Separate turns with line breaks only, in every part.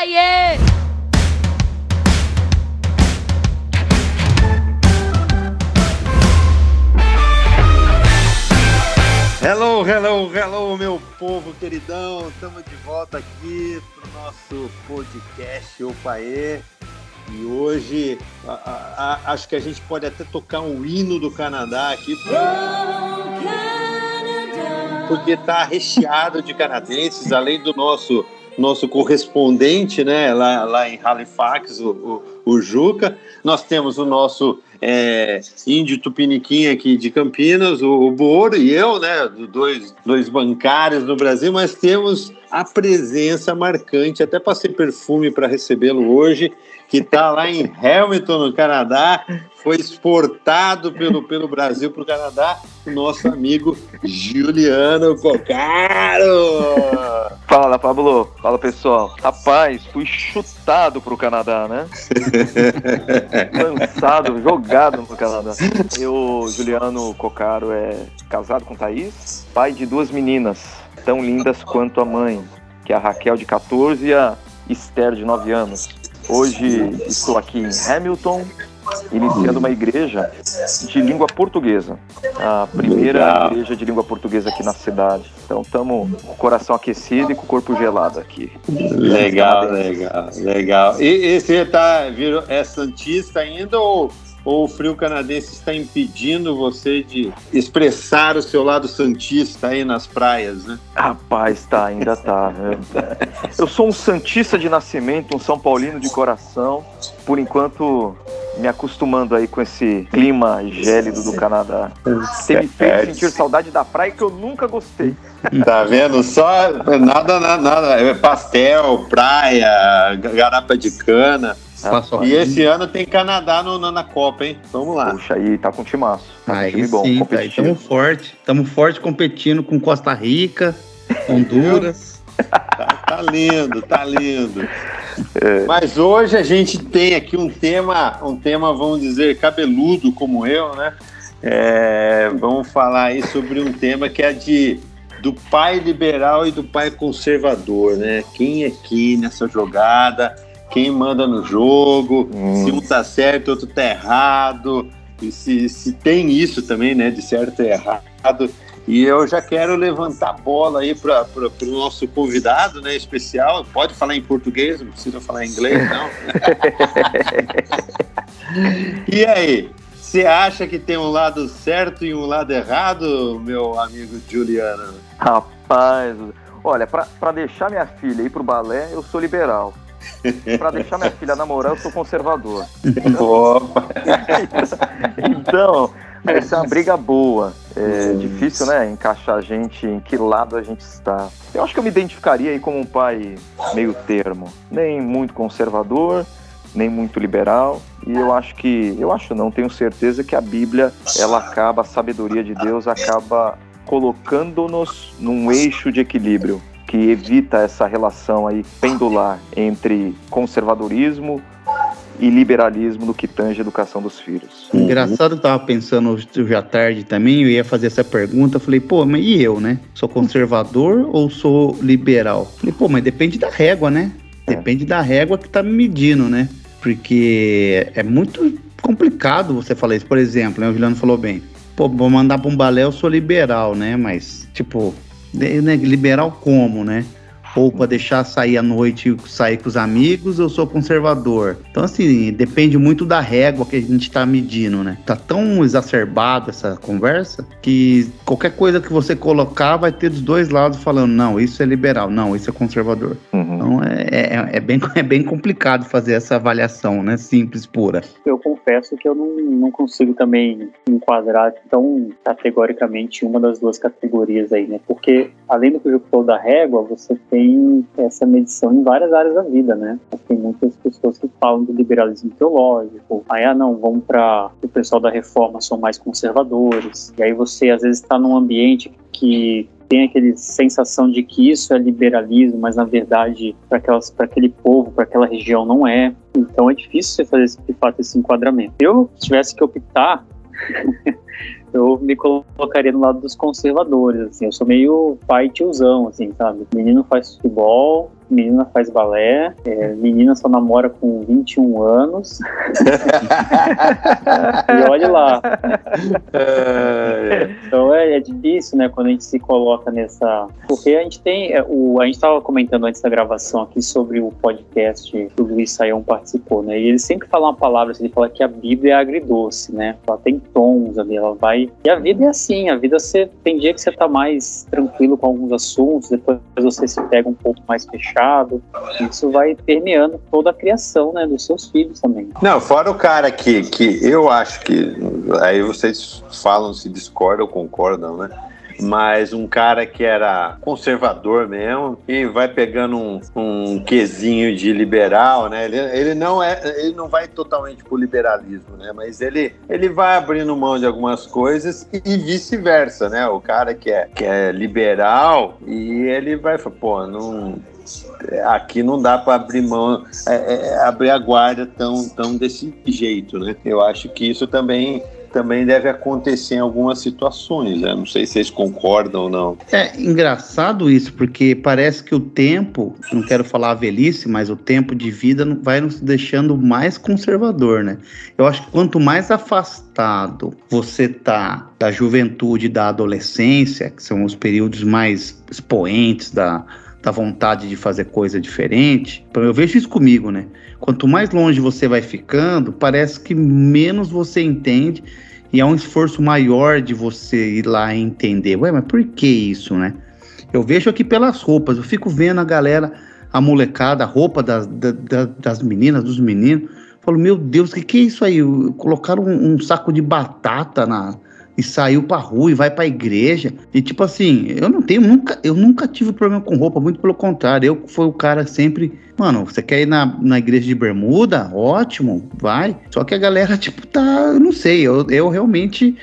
praia!
Hello, hello, hello, meu povo queridão. Estamos de volta aqui para o nosso podcast Opaê. E hoje a, a, a, acho que a gente pode até tocar um hino do Canadá aqui. Porque está recheado de canadenses, além do nosso nosso correspondente, né, lá, lá em Halifax, o, o, o Juca. Nós temos o nosso é, índio tupiniquim aqui de Campinas, o, o Boro e eu, né, dois, dois bancários no Brasil, mas temos a presença marcante, até passei perfume para recebê-lo hoje, que está lá em Hamilton, no Canadá, foi exportado pelo, pelo Brasil para o Canadá, o nosso amigo Juliano Cocaro.
Fala, Pablo. Fala, pessoal. Rapaz, fui chutado para o Canadá, né? Lançado, jogado no Canadá. Eu, Juliano Cocaro, é casado com Thaís, pai de duas meninas, tão lindas quanto a mãe, que é a Raquel, de 14, e a Esther, de 9 anos. Hoje estou aqui em Hamilton, iniciando uma igreja de língua portuguesa. A primeira legal. igreja de língua portuguesa aqui na cidade. Então estamos com o coração aquecido e com o corpo gelado aqui.
Legal, legal, legal. E, e você tá, virou, é santista ainda ou ou o frio canadense está impedindo você de expressar o seu lado santista aí nas praias, né?
Rapaz, tá, ainda tá. Né? Eu sou um santista de nascimento, um São Paulino de coração. Por enquanto, me acostumando aí com esse clima gélido do Canadá. Tem me feito sentir saudade da praia que eu nunca gostei.
Tá vendo? Só nada, nada, nada. É pastel, praia, garapa de cana. Ah, e esse ano tem Canadá no, na Copa, hein? Vamos lá.
Puxa, aí tá com timaço.
Tá aí time bom, sim, tá, estamos forte. Estamos forte competindo com Costa Rica, Honduras.
tá, tá, lindo, tá lindo. É. Mas hoje a gente tem aqui um tema, um tema, vamos dizer, cabeludo como eu, né? É, vamos falar aí sobre um tema que é de do pai liberal e do pai conservador, né? Quem aqui nessa jogada quem manda no jogo, hum. se um tá certo, outro tá errado, e se, se tem isso também, né, de certo e errado. E eu já quero levantar a bola aí para o nosso convidado né, especial. Pode falar em português, não precisa falar em inglês, não. e aí, você acha que tem um lado certo e um lado errado, meu amigo Juliano?
Rapaz, olha, para deixar minha filha ir pro balé, eu sou liberal. Para deixar minha filha namorar, eu sou conservador.
Opa!
então, essa é uma briga boa. É difícil, né? Encaixar a gente em que lado a gente está. Eu acho que eu me identificaria aí como um pai meio termo. Nem muito conservador, nem muito liberal. E eu acho que, eu acho não, tenho certeza que a Bíblia, ela acaba, a sabedoria de Deus acaba colocando-nos num eixo de equilíbrio que evita essa relação aí pendular entre conservadorismo e liberalismo no que tange a educação dos filhos.
Engraçado, eu tava pensando hoje à tarde também, eu ia fazer essa pergunta, falei, pô, mas e eu, né? Sou conservador ou sou liberal? Falei, pô, mas depende da régua, né? É. Depende é. da régua que tá me medindo, né? Porque é muito complicado você falar isso. Por exemplo, né, o Juliano falou bem, pô, vou mandar pra um balé, eu sou liberal, né? Mas, tipo, né, liberal como, né? Ou para deixar sair à noite sair com os amigos, eu sou conservador. Então, assim, depende muito da régua que a gente está medindo, né? Tá tão exacerbada essa conversa que qualquer coisa que você colocar vai ter dos dois lados falando, não, isso é liberal, não, isso é conservador. Uhum. Então, é, é, é, bem, é bem complicado fazer essa avaliação, né? Simples, pura.
Eu confesso que eu não, não consigo também enquadrar tão categoricamente uma das duas categorias aí, né? Porque, além do que eu falou da régua, você tem tem essa medição em várias áreas da vida, né? Tem muitas pessoas que falam do liberalismo teológico, aí, ah, não, vamos para o pessoal da reforma são mais conservadores, e aí você às vezes está num ambiente que tem aquele sensação de que isso é liberalismo, mas na verdade para aquele povo, para aquela região não é. Então é difícil você fazer de fato esse enquadramento. Eu se tivesse que optar eu me colocaria no lado dos conservadores, assim. Eu sou meio pai tiozão, assim, sabe? Menino faz futebol, menina faz balé, é, menina só namora com 21 anos. e olhe lá. então é, é, difícil, né, quando a gente se coloca nessa. Porque a gente tem. É, o, a gente estava comentando antes da gravação aqui sobre o podcast que o Luiz Saião participou, né? E ele sempre fala uma palavra, assim, ele fala que a Bíblia é agridoce, né? Ela tem tons ali, ela vai. E a vida é assim, a vida você tem dia que você tá mais tranquilo com alguns assuntos, depois você se pega um pouco mais fechado. Isso vai permeando toda a criação, né, dos seus filhos também.
Não, fora o cara que, que eu acho que aí vocês falam se discordam ou concordam, né? mas um cara que era conservador mesmo e vai pegando um, um quesinho de liberal, né? Ele, ele não é, ele não vai totalmente pro liberalismo, né? Mas ele, ele vai abrindo mão de algumas coisas e, e vice-versa, né? O cara que é, que é liberal e ele vai pô, não aqui não dá para abrir mão, é, é, abrir a guarda tão, tão desse jeito, né? Eu acho que isso também também deve acontecer em algumas situações. Né? Não sei se vocês concordam ou não.
É engraçado isso, porque parece que o tempo, não quero falar a velhice, mas o tempo de vida vai nos deixando mais conservador, né? Eu acho que quanto mais afastado você tá da juventude, da adolescência, que são os períodos mais expoentes da da vontade de fazer coisa diferente. Eu vejo isso comigo, né? Quanto mais longe você vai ficando, parece que menos você entende e é um esforço maior de você ir lá entender. Ué, mas por que isso, né? Eu vejo aqui pelas roupas, eu fico vendo a galera, a molecada, a roupa das, das, das meninas, dos meninos. Falo, meu Deus, o que, que é isso aí? Colocaram um, um saco de batata na, e saiu pra rua e vai pra igreja. E tipo assim, eu não tenho, nunca, eu nunca tive problema com roupa, muito pelo contrário. Eu fui o cara sempre, mano, você quer ir na, na igreja de bermuda? Ótimo, vai. Só que a galera, tipo, tá, eu não sei, eu, eu realmente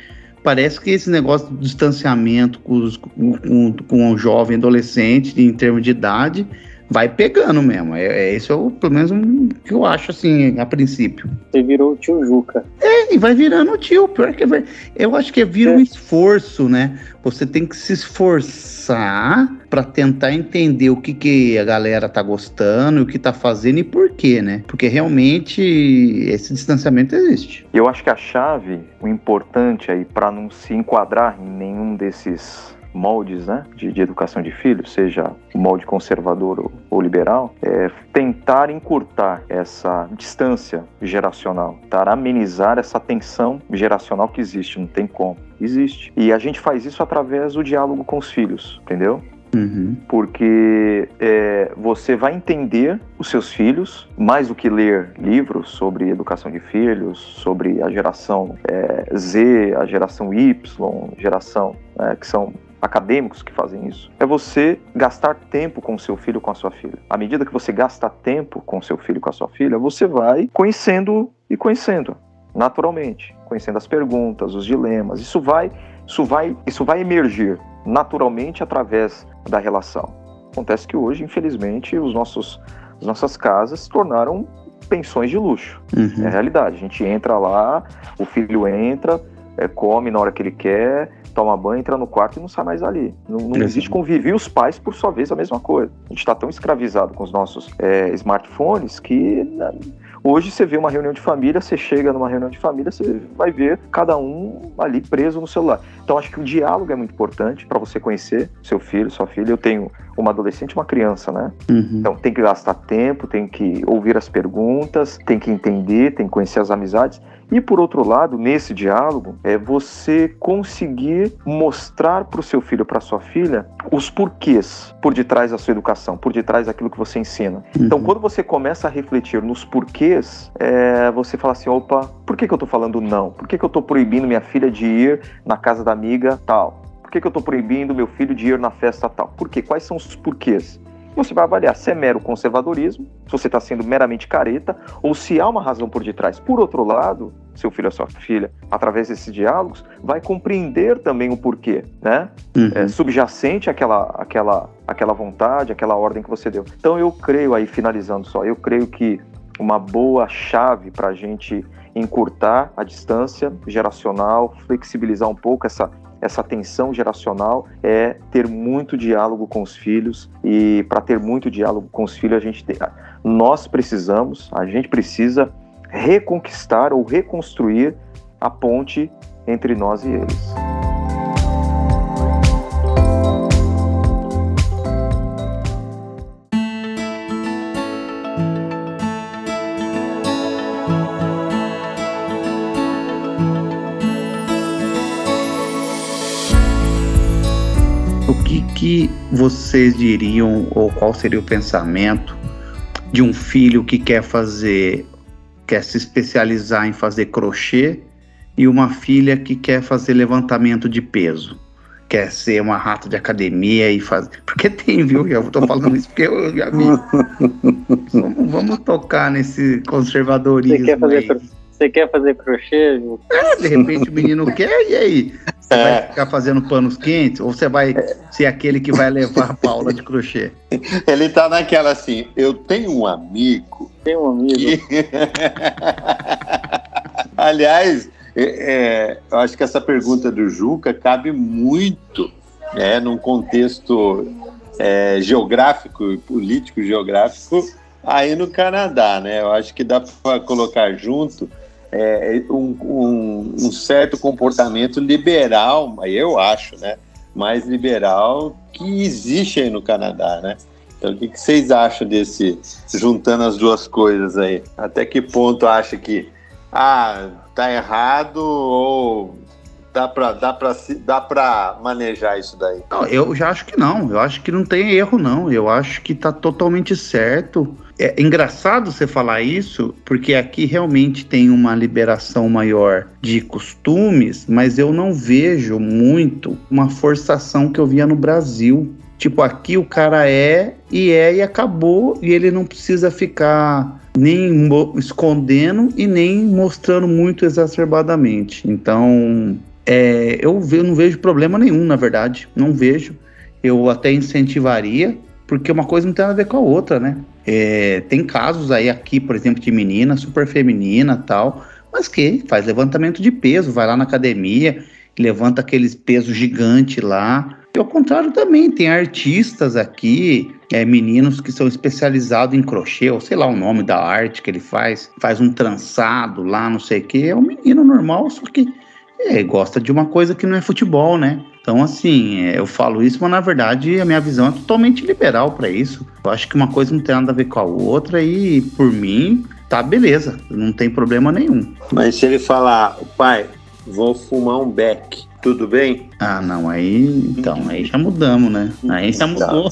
parece que esse negócio do distanciamento com, os, com, com o jovem adolescente em termos de idade vai pegando mesmo. É, é esse é o, pelo menos um, que eu acho assim, a princípio.
Você virou o tio Juca.
É, e vai virando o tio. Pior que vai, eu acho que vira é. um esforço, né? Você tem que se esforçar para tentar entender o que, que a galera tá gostando, o que tá fazendo e por quê, né? Porque realmente esse distanciamento existe.
Eu acho que a chave, o importante aí para não se enquadrar em nenhum desses moldes né, de, de, educação de filhos, seja o molde conservador ou, ou, liberal, é tentar encurtar essa distância geracional, tentar amenizar essa tensão geracional que existe, não tem como. Existe. E a gente faz isso através do diálogo com os filhos, entendeu? Uhum. Porque é, você vai entender os seus filhos, mais do que ler livros sobre educação de filhos, sobre a geração é, Z, a geração Y, geração é, que são acadêmicos que fazem isso, é você gastar tempo com o seu filho, com a sua filha. À medida que você gasta tempo com o seu filho, com a sua filha, você vai conhecendo e conhecendo, naturalmente, conhecendo as perguntas, os dilemas. Isso vai, isso vai, isso vai emergir naturalmente através da relação. Acontece que hoje, infelizmente, os nossos, as nossas casas se tornaram pensões de luxo. Uhum. É a realidade. A gente entra lá, o filho entra, é, come na hora que ele quer, toma banho, entra no quarto e não sai mais ali. Não, não existe convívio. E os pais, por sua vez, a mesma coisa. A gente está tão escravizado com os nossos é, smartphones que né, hoje você vê uma reunião de família, você chega numa reunião de família, você vai ver cada um ali preso no celular. Então acho que o diálogo é muito importante para você conhecer seu filho, sua filha. Eu tenho uma adolescente e uma criança, né? Uhum. Então tem que gastar tempo, tem que ouvir as perguntas, tem que entender, tem que conhecer as amizades. E por outro lado, nesse diálogo, é você conseguir mostrar para o seu filho, para sua filha, os porquês por detrás da sua educação, por detrás daquilo que você ensina. Uhum. Então, quando você começa a refletir nos porquês, é, você fala assim: opa, por que, que eu estou falando não? Por que, que eu estou proibindo minha filha de ir na casa da amiga tal? Por que, que eu estou proibindo meu filho de ir na festa tal? Por quê? Quais são os porquês? Você vai avaliar se é mero conservadorismo, se você está sendo meramente careta, ou se há uma razão por detrás. Por outro lado, seu filho ou sua filha, através desses diálogos, vai compreender também o porquê, né? Uhum. É, subjacente àquela, àquela, àquela vontade, àquela ordem que você deu. Então eu creio aí, finalizando só, eu creio que uma boa chave para a gente encurtar a distância geracional, flexibilizar um pouco essa essa tensão geracional é ter muito diálogo com os filhos e para ter muito diálogo com os filhos a gente tem, nós precisamos, a gente precisa reconquistar ou reconstruir a ponte entre nós e eles.
Que vocês diriam, ou qual seria o pensamento de um filho que quer fazer, quer se especializar em fazer crochê e uma filha que quer fazer levantamento de peso? Quer ser uma rata de academia e fazer. Porque tem, viu? Eu tô falando isso porque eu já vi. vamos, vamos tocar nesse conservadorismo.
Você quer fazer, aí. Você quer fazer crochê?
É, de repente o menino quer, e aí? Você é. vai ficar fazendo panos quentes ou você vai ser aquele que vai levar a Paula de crochê?
Ele tá naquela assim, eu tenho um amigo.
Tem um amigo. Que...
Aliás, é, é, eu acho que essa pergunta do Juca cabe muito né, num contexto é, geográfico, político geográfico aí no Canadá, né? Eu acho que dá para colocar junto é, um, um, um, certo comportamento liberal, eu acho, né? Mais liberal que existe aí no Canadá, né? Então, o que, vocês acham desse, juntando as duas coisas aí? Até que ponto acha que, ah, tá errado ou dá para dá pra, dá pra manejar isso daí?
Não, eu já acho que não. Eu acho que não tem erro, não. Eu acho que tá totalmente certo. É engraçado você falar isso, porque aqui realmente tem uma liberação maior de costumes, mas eu não vejo muito uma forçação que eu via no Brasil. Tipo, aqui o cara é e é e acabou, e ele não precisa ficar nem escondendo e nem mostrando muito exacerbadamente. Então, é, eu, eu não vejo problema nenhum, na verdade. Não vejo. Eu até incentivaria, porque uma coisa não tem nada a ver com a outra, né? É, tem casos aí aqui, por exemplo, de menina super feminina tal, mas que faz levantamento de peso, vai lá na academia, levanta aqueles pesos gigantes lá. E ao contrário também, tem artistas aqui, é, meninos que são especializados em crochê, ou sei lá o nome da arte que ele faz, faz um trançado lá, não sei o que. É um menino normal, só que é, gosta de uma coisa que não é futebol, né? Então, assim, é, eu falo isso, mas na verdade a minha visão é totalmente liberal para isso. Eu acho que uma coisa não tem nada a ver com a outra e, por mim, tá beleza, não tem problema nenhum.
Mas se ele falar, pai, vou fumar um beck, tudo bem?
Ah, não, aí então, aí já mudamos, né? Aí já mudou,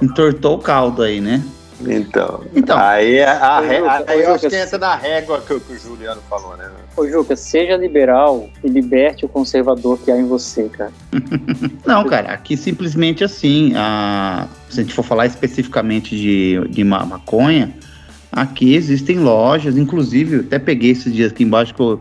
entortou o caldo aí, né?
Então, então aí, a, a, a, aí eu acho que entra na régua que, que, o Juliano falou, né?
Ô, Juca, seja liberal e liberte o conservador que há em você, cara.
Não, cara, aqui simplesmente assim, a, se a gente for falar especificamente de, de maconha, aqui existem lojas, inclusive, eu até peguei esses dias aqui embaixo que eu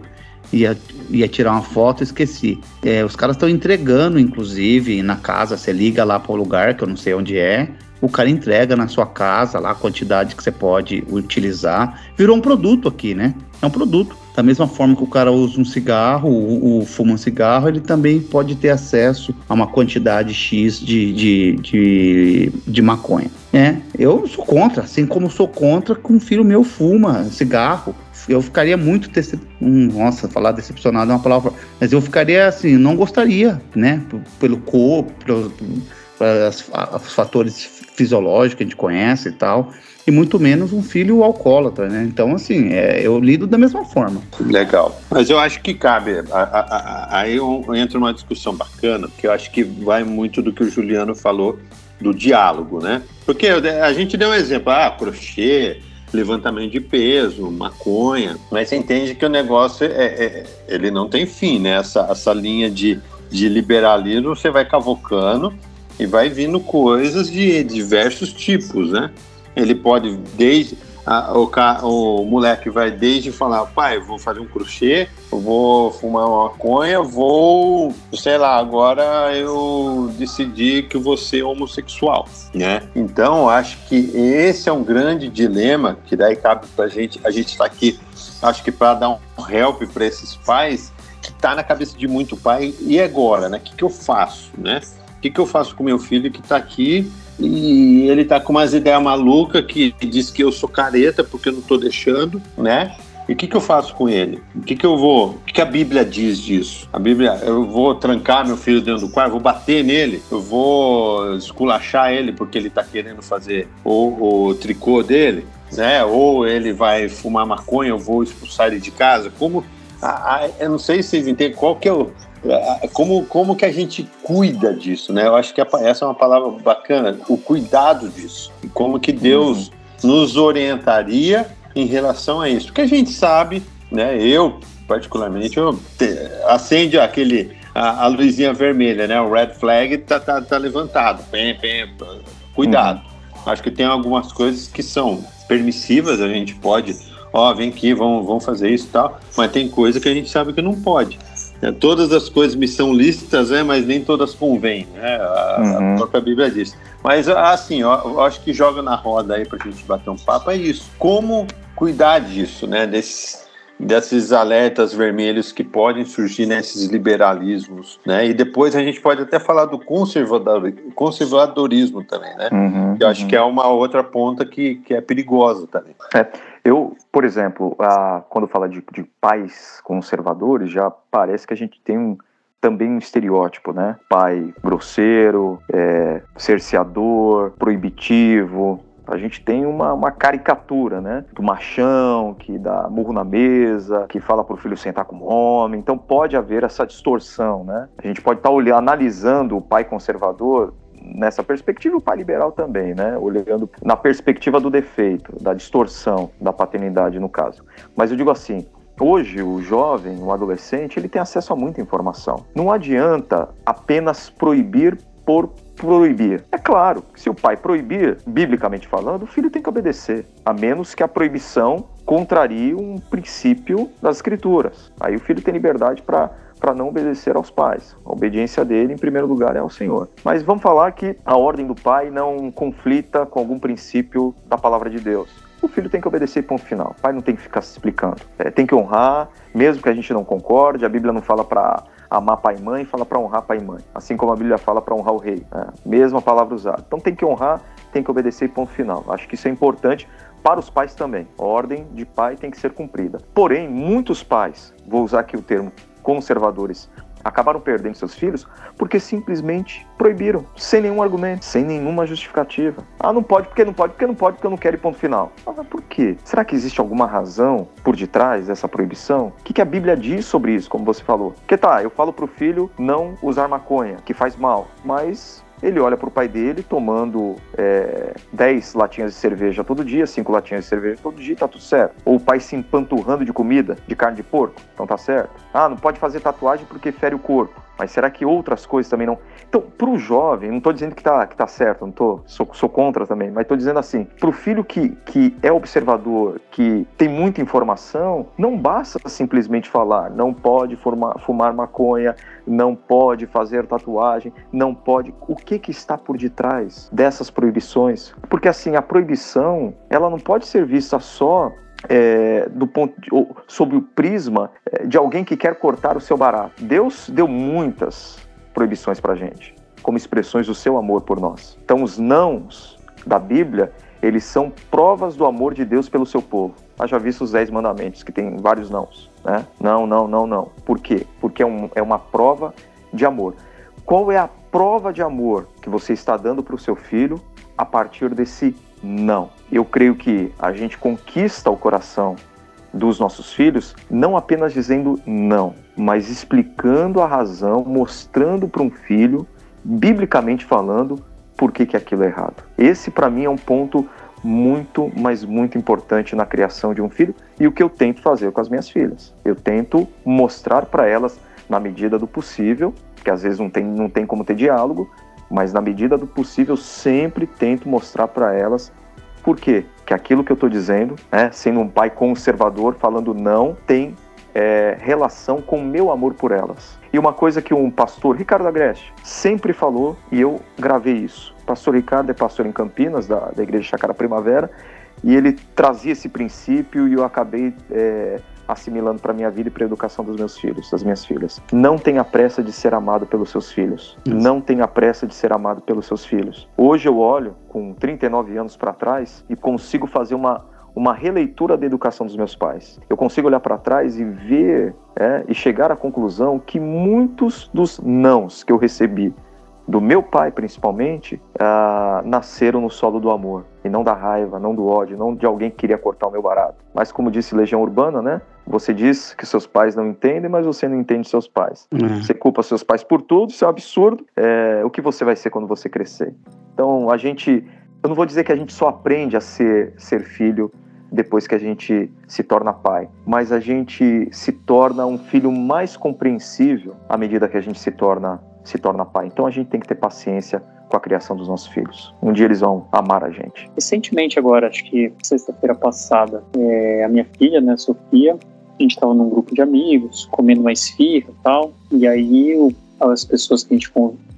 ia, ia tirar uma foto, esqueci. É, os caras estão entregando, inclusive, na casa, você liga lá para o lugar, que eu não sei onde é, o cara entrega na sua casa lá a quantidade que você pode utilizar. Virou um produto aqui, né? É um produto. Da mesma forma que o cara usa um cigarro, o, o fuma um cigarro, ele também pode ter acesso a uma quantidade X de, de, de, de maconha. É, eu sou contra, assim como sou contra que um filho meu fuma cigarro. Eu ficaria muito hum, nossa, falar decepcionado é uma palavra, mas eu ficaria assim, não gostaria, né? Pelo corpo, pelo, os fatores fisiológicos que a gente conhece e tal, e muito menos um filho alcoólatra, né? Então, assim, é, eu lido da mesma forma.
Legal. Mas eu acho que cabe. Aí eu entro numa discussão bacana, porque eu acho que vai muito do que o Juliano falou do diálogo, né? Porque a gente deu um exemplo, ah, crochê, levantamento de peso, maconha, mas você entende que o negócio é, é ele não tem fim, né? Essa, essa linha de, de liberalismo você vai cavocando e vai vindo coisas de diversos tipos, né? Ele pode desde a, o, o moleque vai desde falar, pai, vou fazer um crochê, vou fumar uma maconha, vou, sei lá, agora eu decidi que vou ser homossexual, né? Então, acho que esse é um grande dilema que daí cabe pra gente, a gente está aqui, acho que para dar um help para esses pais está na cabeça de muito pai. E agora, né? O que, que eu faço, né? O que, que eu faço com meu filho que está aqui e ele está com umas ideias malucas que diz que eu sou careta porque eu não estou deixando, né? E o que, que eu faço com ele? O que, que eu vou. O que, que a Bíblia diz disso? A Bíblia, eu vou trancar meu filho dentro do quarto, vou bater nele, eu vou esculachar ele porque ele está querendo fazer o, o tricô dele, né? Ou ele vai fumar maconha, eu vou expulsar ele de casa. Como. Ah, eu não sei se vocês entendem qual que é o. Como, como que a gente cuida disso, né? Eu acho que essa é uma palavra bacana, o cuidado disso. Como que Deus uhum. nos orientaria em relação a isso. Porque a gente sabe, né? Eu, particularmente, eu te, acende aquele a, a, luzinha vermelha, né? O red flag tá, tá, tá levantado. Bem, bem, cuidado. Uhum. Acho que tem algumas coisas que são permissivas, a gente pode, ó, vem aqui, vamos, vamos fazer isso e tal, mas tem coisa que a gente sabe que não pode. É, todas as coisas me são lícitas, né, mas nem todas convêm, né? A, uhum. a própria Bíblia diz. Mas assim, ó, eu acho que joga na roda aí para a gente bater um papo é isso. Como cuidar disso, né? Desses, desses alertas vermelhos que podem surgir nesses liberalismos, né? E depois a gente pode até falar do conservador, conservadorismo também, né? Uhum, eu acho uhum. que é uma outra ponta que, que é perigosa também.
É. Eu, por exemplo, a, quando fala de, de pais conservadores, já parece que a gente tem um também um estereótipo, né? Pai grosseiro, é, cerceador, proibitivo, a gente tem uma, uma caricatura, né? Do machão que dá murro na mesa, que fala pro filho sentar como homem. Então pode haver essa distorção, né? A gente pode estar tá olhando, analisando o pai conservador nessa perspectiva, o pai liberal também, né? Olhando na perspectiva do defeito, da distorção da paternidade, no caso. Mas eu digo assim, Hoje, o jovem, o adolescente, ele tem acesso a muita informação. Não adianta apenas proibir por proibir. É claro se o pai proibir, biblicamente falando, o filho tem que obedecer, a menos que a proibição contrarie um princípio das escrituras. Aí o filho tem liberdade para para não obedecer aos pais. A obediência dele, em primeiro lugar, é ao Senhor. Mas vamos falar que a ordem do pai não conflita com algum princípio da palavra de Deus. O filho tem que obedecer, ponto final. O pai não tem que ficar se explicando. É, tem que honrar, mesmo que a gente não concorde. A Bíblia não fala para amar pai e mãe, fala para honrar pai e mãe. Assim como a Bíblia fala para honrar o rei. Né? Mesma palavra usada. Então tem que honrar, tem que obedecer ponto final. Acho que isso é importante para os pais também. A ordem de pai tem que ser cumprida. Porém, muitos pais, vou usar aqui o termo conservadores, acabaram perdendo seus filhos porque simplesmente proibiram, sem nenhum argumento, sem nenhuma justificativa. Ah, não pode porque não pode, porque não pode, porque eu não quero e ponto final. Ah, mas por quê? Será que existe alguma razão por detrás dessa proibição? O que, que a Bíblia diz sobre isso, como você falou? Que tá, eu falo pro filho não usar maconha, que faz mal, mas ele olha para o pai dele tomando é, 10 latinhas de cerveja todo dia, 5 latinhas de cerveja todo dia, tá tudo certo. Ou o pai se empanturrando de comida, de carne de porco, então tá certo. Ah, não pode fazer tatuagem porque fere o corpo. Mas será que outras coisas também não? Então, para o jovem, não estou dizendo que está que tá certo, não tô, sou, sou contra também, mas estou dizendo assim, para o filho que, que é observador, que tem muita informação, não basta simplesmente falar, não pode formar, fumar maconha, não pode fazer tatuagem, não pode. O que, que está por detrás dessas proibições? Porque assim, a proibição, ela não pode ser vista só é, do ponto de, sob o prisma é, de alguém que quer cortar o seu barato. Deus deu muitas proibições para gente, como expressões do seu amor por nós. Então, os nãos da Bíblia, eles são provas do amor de Deus pelo seu povo. Haja visto os dez mandamentos, que tem vários nãos. Né? Não, não, não, não. Por quê? Porque é, um, é uma prova de amor. Qual é a prova de amor que você está dando para o seu filho a partir desse não. Eu creio que a gente conquista o coração dos nossos filhos não apenas dizendo não, mas explicando a razão, mostrando para um filho, biblicamente falando, por que, que aquilo é errado. Esse, para mim, é um ponto muito, mas muito importante na criação de um filho e o que eu tento fazer com as minhas filhas. Eu tento mostrar para elas, na medida do possível, que às vezes não tem, não tem como ter diálogo, mas na medida do possível sempre tento mostrar para elas por quê? Que aquilo que eu estou dizendo, né, sendo um pai conservador, falando não, tem é, relação com o meu amor por elas. E uma coisa que um pastor, Ricardo Agreste, sempre falou, e eu gravei isso. Pastor Ricardo é pastor em Campinas, da, da Igreja Chácara Primavera, e ele trazia esse princípio e eu acabei é, assimilando para minha vida e para a educação dos meus filhos, das minhas filhas. Não tenha pressa de ser amado pelos seus filhos. Não tenha pressa de ser amado pelos seus filhos. Hoje eu olho com 39 anos para trás e consigo fazer uma uma releitura da educação dos meus pais. Eu consigo olhar para trás e ver é, e chegar à conclusão que muitos dos nãos que eu recebi do meu pai principalmente, uh, nasceram no solo do amor e não da raiva, não do ódio, não de alguém que queria cortar o meu barato. Mas como disse Legião Urbana, né? Você diz que seus pais não entendem, mas você não entende seus pais. Uhum. Você culpa seus pais por tudo, isso é um absurdo. É, o que você vai ser quando você crescer? Então a gente, eu não vou dizer que a gente só aprende a ser ser filho depois que a gente se torna pai, mas a gente se torna um filho mais compreensível à medida que a gente se torna se torna pai. Então a gente tem que ter paciência com a criação dos nossos filhos. Um dia eles vão amar a gente.
Recentemente agora, acho que sexta-feira passada, é, a minha filha, né, Sofia, a gente estava num grupo de amigos, comendo uma esfirra e tal, e aí o, as pessoas que a gente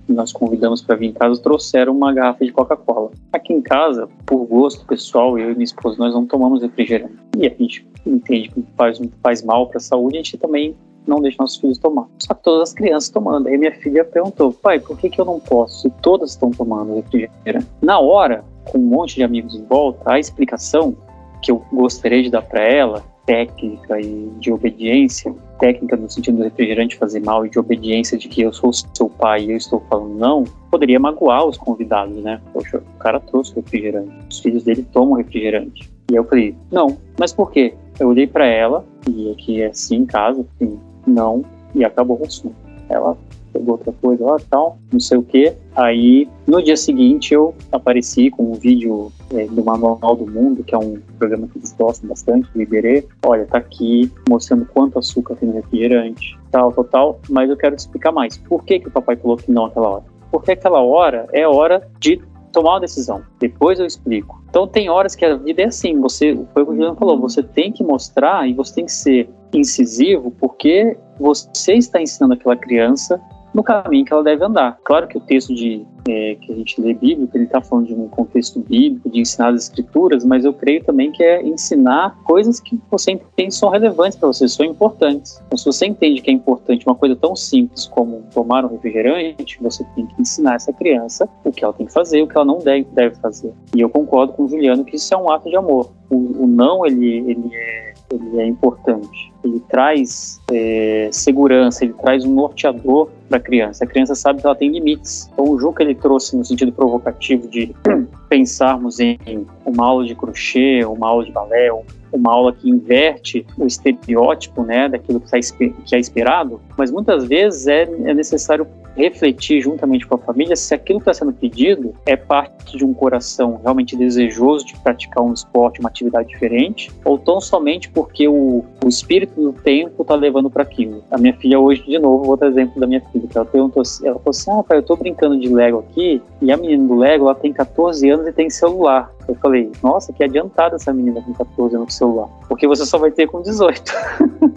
nós convidamos para vir em casa trouxeram uma garrafa de Coca-Cola. Aqui em casa, por gosto pessoal, eu e minha esposa, nós não tomamos refrigerante. E a gente entende que faz, faz mal para a saúde, a gente também não deixa nossos filhos tomar. Só que todas as crianças tomando. Aí minha filha perguntou, pai, por que, que eu não posso se todas estão tomando refrigerante? Na hora, com um monte de amigos em volta, a explicação que eu gostaria de dar para ela, técnica e de obediência, técnica no sentido do refrigerante fazer mal e de obediência de que eu sou seu pai e eu estou falando não, poderia magoar os convidados, né? Poxa, o cara trouxe refrigerante, os filhos dele tomam refrigerante. E eu falei, não, mas por quê? Eu olhei para ela, e aqui é assim em casa, assim, não, e acabou o assunto. Ela pegou outra coisa lá tal, não sei o que. Aí, no dia seguinte, eu apareci com um vídeo é, do Manual do Mundo, que é um programa que eles gostam bastante, do Iberê. Olha, tá aqui mostrando quanto açúcar tem no refrigerante, tal, tal, tal. Mas eu quero te explicar mais. Por que, que o papai falou que não aquela hora? Porque aquela hora é hora de tomar uma decisão. Depois eu explico. Então tem horas que a vida é assim, você, foi o que o Juliano falou, você tem que mostrar e você tem que ser incisivo porque você está ensinando aquela criança no caminho que ela deve andar. Claro que o texto de, é, que a gente lê bíblico, ele está falando de um contexto bíblico, de ensinar as escrituras, mas eu creio também que é ensinar coisas que você entende são relevantes para você, são importantes. Então, se você entende que é importante uma coisa tão simples como tomar um refrigerante, você tem que ensinar essa criança o que ela tem que fazer, o que ela não deve, deve fazer. E eu concordo com o Juliano que isso é um ato de amor. O, o não, ele, ele é ele é importante. Ele traz é, segurança, ele traz um norteador para a criança. A criança sabe que ela tem limites. Então, o jogo que ele trouxe no sentido provocativo de pensarmos em uma aula de crochê, uma aula de balé, uma aula que inverte o estereótipo né, daquilo que, tá, que é esperado, mas muitas vezes é, é necessário refletir juntamente com a família se aquilo que está sendo pedido é parte de um coração realmente desejoso de praticar um esporte, uma atividade diferente, ou tão somente porque o, o espírito do tempo está levando para aquilo. A minha filha hoje, de novo, outro exemplo da minha filha, ela perguntou assim, ela falou assim, ah, pai, eu estou brincando de Lego aqui, e a menina do Lego, ela tem 14 anos e tem celular. Eu falei, nossa, que adiantada essa menina com 14 anos com celular, porque você só vai ter com 18.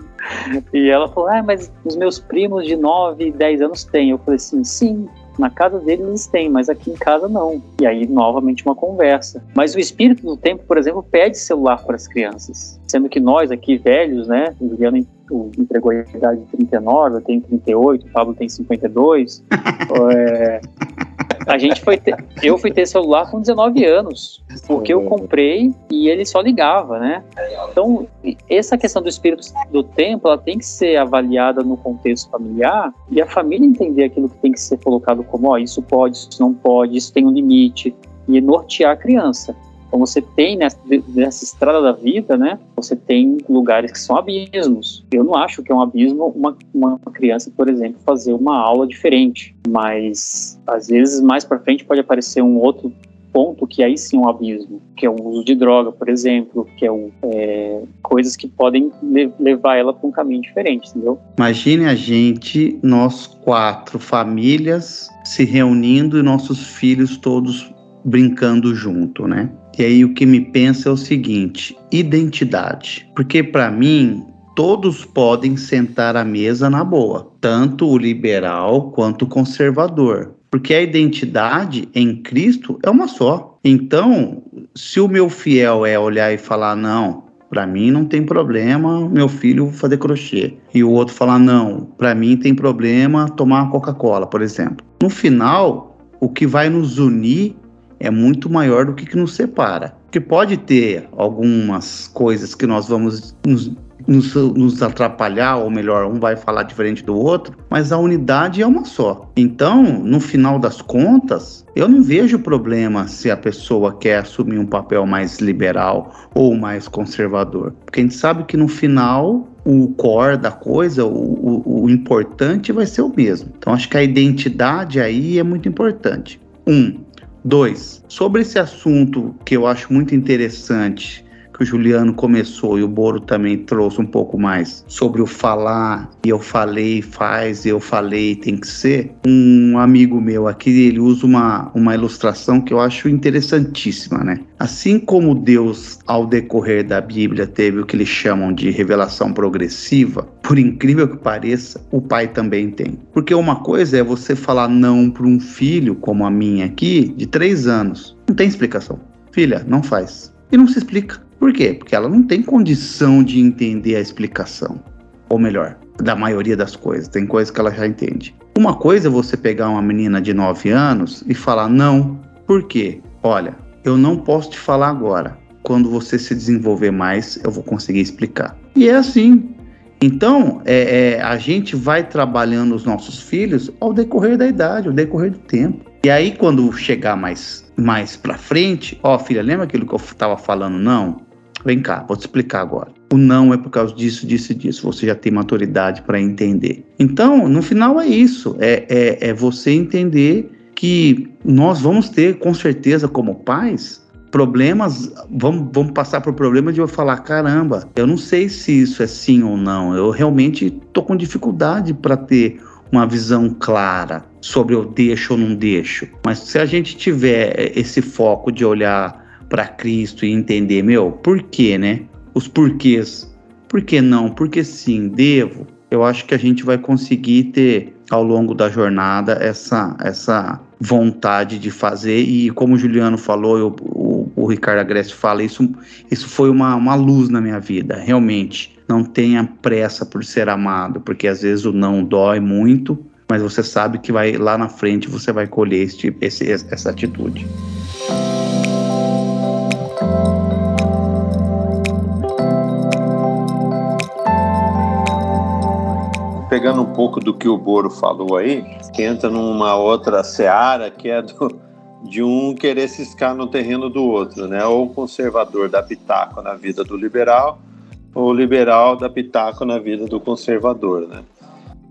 e ela falou: Ah, mas os meus primos de 9, 10 anos têm. Eu falei assim: sim, na casa deles eles têm, mas aqui em casa não. E aí, novamente, uma conversa. Mas o espírito do tempo, por exemplo, pede celular para as crianças. Sendo que nós aqui, velhos, né? O Juliano entregou a idade de 39, eu tenho 38, o Pablo tem 52. é, a gente foi ter, eu fui ter celular com 19 anos, porque eu comprei e ele só ligava, né? Então, essa questão do espírito do tempo, ela tem que ser avaliada no contexto familiar e a família entender aquilo que tem que ser colocado como, ó, isso pode, isso não pode, isso tem um limite e nortear a criança. Então você tem nessa, nessa, estrada da vida, né? Você tem lugares que são abismos. Eu não acho que é um abismo uma, uma criança, por exemplo, fazer uma aula diferente, mas às vezes mais para frente pode aparecer um outro ponto que aí sim é um abismo, que é o uso de droga, por exemplo, que é, um, é coisas que podem levar ela para um caminho diferente, entendeu?
Imagine a gente, nós quatro famílias se reunindo e nossos filhos todos brincando junto, né? E aí o que me pensa é o seguinte: identidade. Porque para mim, todos podem sentar à mesa na boa, tanto o liberal quanto o conservador. Porque a identidade em Cristo é uma só. Então, se o meu fiel é olhar e falar, não, para mim não tem problema meu filho fazer crochê. E o outro falar, não, para mim tem problema tomar Coca-Cola, por exemplo. No final, o que vai nos unir é muito maior do que, que nos separa. Porque pode ter algumas coisas que nós vamos nos nos, nos, atrapalhar, ou melhor, um vai falar diferente do outro, mas a unidade é uma só. Então, no final das contas, eu não vejo problema se a pessoa quer assumir um papel mais liberal ou mais conservador, porque a gente sabe que no final o core da coisa, o, o, o importante vai ser o mesmo. Então, acho que a identidade aí é muito importante. Um. Dois, sobre esse assunto que eu acho muito interessante que o Juliano começou e o Boro também trouxe um pouco mais sobre o falar e eu falei, faz, eu falei, tem que ser. Um amigo meu aqui, ele usa uma, uma ilustração que eu acho interessantíssima, né? Assim como Deus, ao decorrer da Bíblia, teve o que eles chamam de revelação progressiva, por incrível que pareça, o pai também tem. Porque uma coisa é você falar não para um filho, como a minha aqui, de três anos. Não tem explicação. Filha, não faz. E não se explica. Por quê? Porque ela não tem condição de entender a explicação. Ou melhor, da maioria das coisas. Tem coisas que ela já entende. Uma coisa é você pegar uma menina de 9 anos e falar não. Por quê? Olha, eu não posso te falar agora. Quando você se desenvolver mais, eu vou conseguir explicar. E é assim. Então, é, é, a gente vai trabalhando os nossos filhos ao decorrer da idade, ao decorrer do tempo. E aí, quando chegar mais, mais pra frente, ó, filha, lembra aquilo que eu estava falando? Não. Vem cá, vou te explicar agora. O não é por causa disso, disso e disso. Você já tem maturidade para entender. Então, no final é isso. É, é, é você entender que nós vamos ter, com certeza, como pais, problemas, vamos, vamos passar por problemas de eu falar, caramba, eu não sei se isso é sim ou não. Eu realmente tô com dificuldade para ter uma visão clara sobre eu deixo ou não deixo. Mas se a gente tiver esse foco de olhar para Cristo e entender, meu, por quê, né? Os porquês. Por que não? Porque sim, devo. Eu acho que a gente vai conseguir ter ao longo da jornada essa essa vontade de fazer e como o Juliano falou, eu, o, o Ricardo Agreste fala, isso, isso foi uma, uma luz na minha vida, realmente. Não tenha pressa por ser amado, porque às vezes o não dói muito, mas você sabe que vai lá na frente você vai colher esse, esse, essa atitude.
Pegando um pouco do que o Boro falou aí, que entra numa outra seara que é do, de um querer ciscar no terreno do outro, né? Ou o conservador da pitaco na vida do liberal, ou o liberal da pitaco na vida do conservador, né?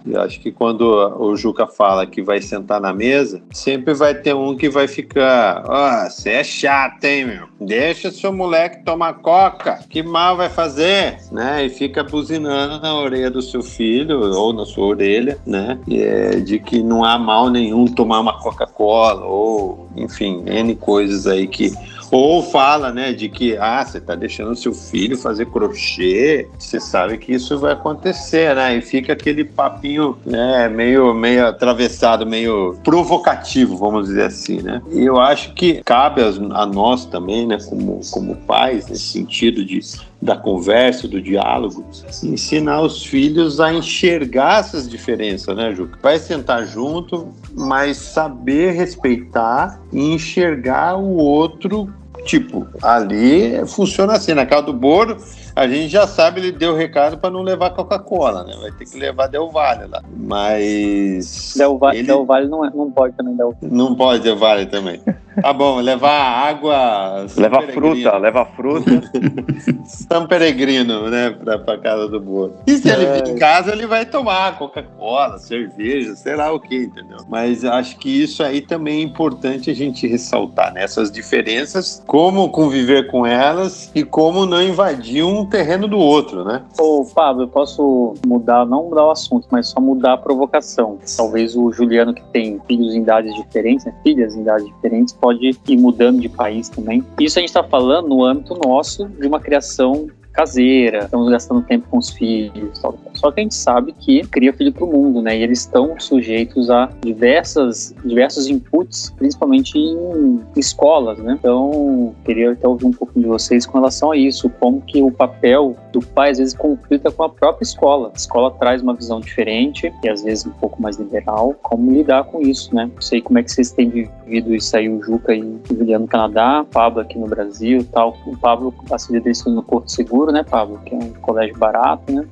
Eu acho que quando o Juca fala que vai sentar na mesa, sempre vai ter um que vai ficar, ó, oh, você é chato, hein, meu? Deixa seu moleque tomar coca, que mal vai fazer, né? E fica buzinando na orelha do seu filho ou na sua orelha, né? E é de que não há mal nenhum tomar uma Coca-Cola ou, enfim, N coisas aí que ou fala, né, de que, ah, você tá deixando seu filho fazer crochê, você sabe que isso vai acontecer, né? E fica aquele papinho, né, meio, meio atravessado, meio provocativo, vamos dizer assim, né? E eu acho que cabe a nós também, né, como, como pais, nesse sentido de da conversa, do diálogo, ensinar os filhos a enxergar essas diferenças, né, Juca? Vai sentar junto, mas saber respeitar e enxergar o outro. Tipo, ali funciona assim, na casa do Boro, a gente já sabe, ele deu o recado para não levar Coca-Cola, né? Vai ter que levar Del Valle lá. Mas.
Del, Va ele... Del Valle não, é, não pode também, Del
Não pode Del Valle também. Tá bom, levar água.
Leva fruta, leva fruta.
São Peregrino, né? Pra, pra casa do Boa. E se é. ele vir em casa, ele vai tomar Coca-Cola, cerveja, sei lá o que, entendeu? Mas acho que isso aí também é importante a gente ressaltar, né? Essas diferenças, como conviver com elas e como não invadir um terreno do outro, né?
Ô, Pablo, eu posso mudar, não mudar o assunto, mas só mudar a provocação. Talvez o Juliano, que tem filhos em idades diferentes, né? filhas em idades diferentes, pode ir mudando de país também. Isso a gente está falando no âmbito nosso de uma criação caseira, estamos gastando tempo com os filhos. Tal. Só que a gente sabe que cria filho para o mundo, né? E eles estão sujeitos a diversas, diversos inputs, principalmente em escolas, né? Então, queria até ouvir um pouquinho de vocês com relação a isso, como que o papel do pai às vezes conflita com a própria escola. A escola traz uma visão diferente e às vezes um pouco mais liberal. Como lidar com isso, né? Não sei como é que vocês têm vivido isso aí, o Juca e o Juliano no Canadá, o Pablo aqui no Brasil tal. O Pablo, a dele no Porto Seguro, né, Pablo? Que é um colégio barato, né?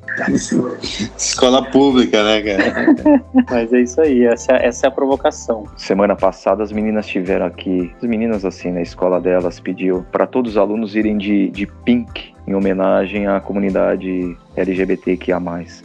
Escola pública, né, cara?
Mas é isso aí, essa, essa é a provocação.
Semana passada as meninas tiveram aqui, as meninas assim, na escola delas pediu para todos os alunos irem de, de pink em homenagem à comunidade LGBTQIA+.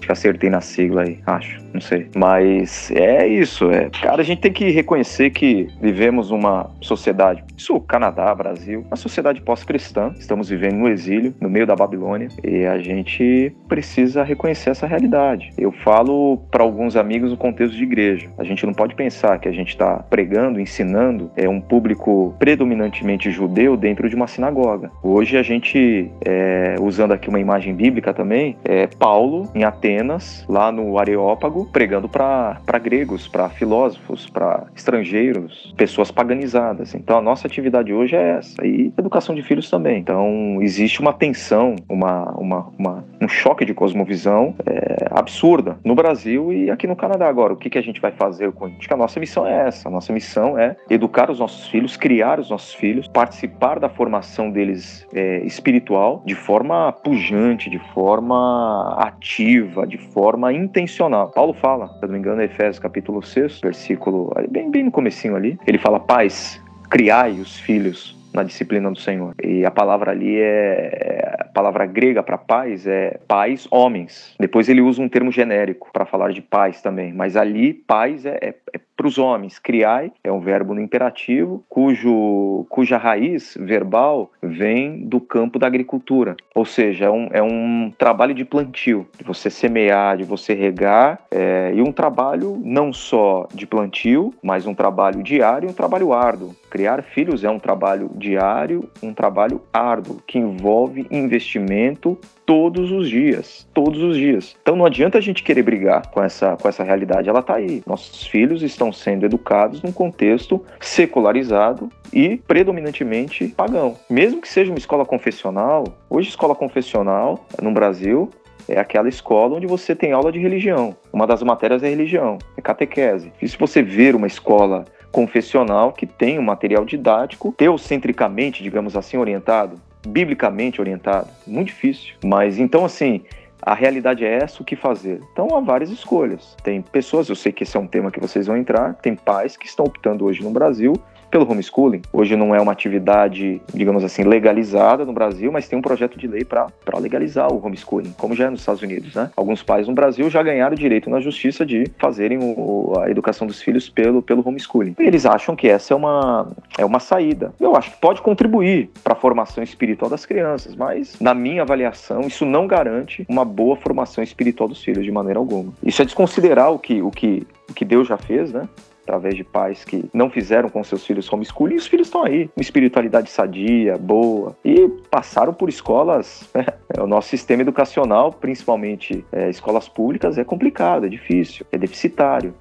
Acertei na sigla aí, acho, não sei. Mas é isso, é. Cara, a gente tem que reconhecer que vivemos uma sociedade, isso Canadá, Brasil, uma sociedade pós-cristã. Estamos vivendo no exílio, no meio da Babilônia, e a gente precisa reconhecer essa realidade. Eu falo para alguns amigos no contexto de igreja. A gente não pode pensar que a gente está pregando, ensinando é um público predominantemente judeu dentro de uma sinagoga. Hoje a gente, é, usando aqui uma imagem bíblica também, é, Paulo em Atenas, lá no Areópago, pregando para gregos, para filósofos, para estrangeiros, pessoas paganizadas. Então a nossa atividade hoje é essa. E educação de filhos também. Então existe uma tensão, uma, uma, uma um choque de cosmovisão é, absurda no Brasil e aqui no Canadá. Agora, o que, que a gente vai fazer com isso? A nossa missão é essa. A nossa missão é educar os nossos filhos, criar os nossos filhos, participar da formação deles é, espiritual de forma pujante, de forma ativa, de forma intencional. Paulo fala, se não me engano, é Efésios capítulo 6, versículo bem, bem no comecinho ali, ele fala, pais, criai os filhos na disciplina do Senhor. E a palavra ali é a palavra grega para pais é pais homens. Depois ele usa um termo genérico para falar de pais também, mas ali pais é, é, é para os homens. Criai é um verbo no imperativo, cujo, cuja raiz verbal vem do campo da agricultura. Ou seja, é um, é um trabalho de plantio, de você semear, de você regar, é, e um trabalho não só de plantio, mas um trabalho diário e um trabalho árduo. Criar filhos é um trabalho diário, um trabalho árduo, que envolve investimento todos os dias, todos os dias. Então não adianta a gente querer brigar com essa, com essa realidade, ela está aí. Nossos filhos estão sendo educados num contexto secularizado e predominantemente pagão. Mesmo que seja uma escola confessional, hoje escola confessional no Brasil é aquela escola onde você tem aula de religião. Uma das matérias é religião, é catequese. E se você ver uma escola confessional que tem um material didático teocentricamente, digamos assim, orientado biblicamente orientado. Muito difícil. Mas então, assim, a realidade é essa, o que fazer? Então há várias escolhas. Tem pessoas, eu sei que esse é um tema que vocês vão entrar, tem pais que estão optando hoje no Brasil pelo homeschooling. Hoje não é uma atividade, digamos assim, legalizada no Brasil, mas tem um projeto de lei para legalizar o homeschooling, como já é nos Estados Unidos, né? Alguns pais no Brasil já ganharam o direito na justiça de fazerem o, a educação dos filhos pelo, pelo homeschooling. E eles acham que essa é uma, é uma saída. Eu acho que pode contribuir para a formação espiritual das crianças, mas na minha avaliação, isso não garante uma boa formação espiritual dos filhos de maneira alguma. Isso é desconsiderar o que, o que, o que Deus já fez, né? Através de pais que não fizeram com seus filhos homeschooling, e os filhos estão aí, uma espiritualidade sadia, boa, e passaram por escolas. Né? O nosso sistema educacional, principalmente é, escolas públicas, é complicado, é difícil, é deficitário,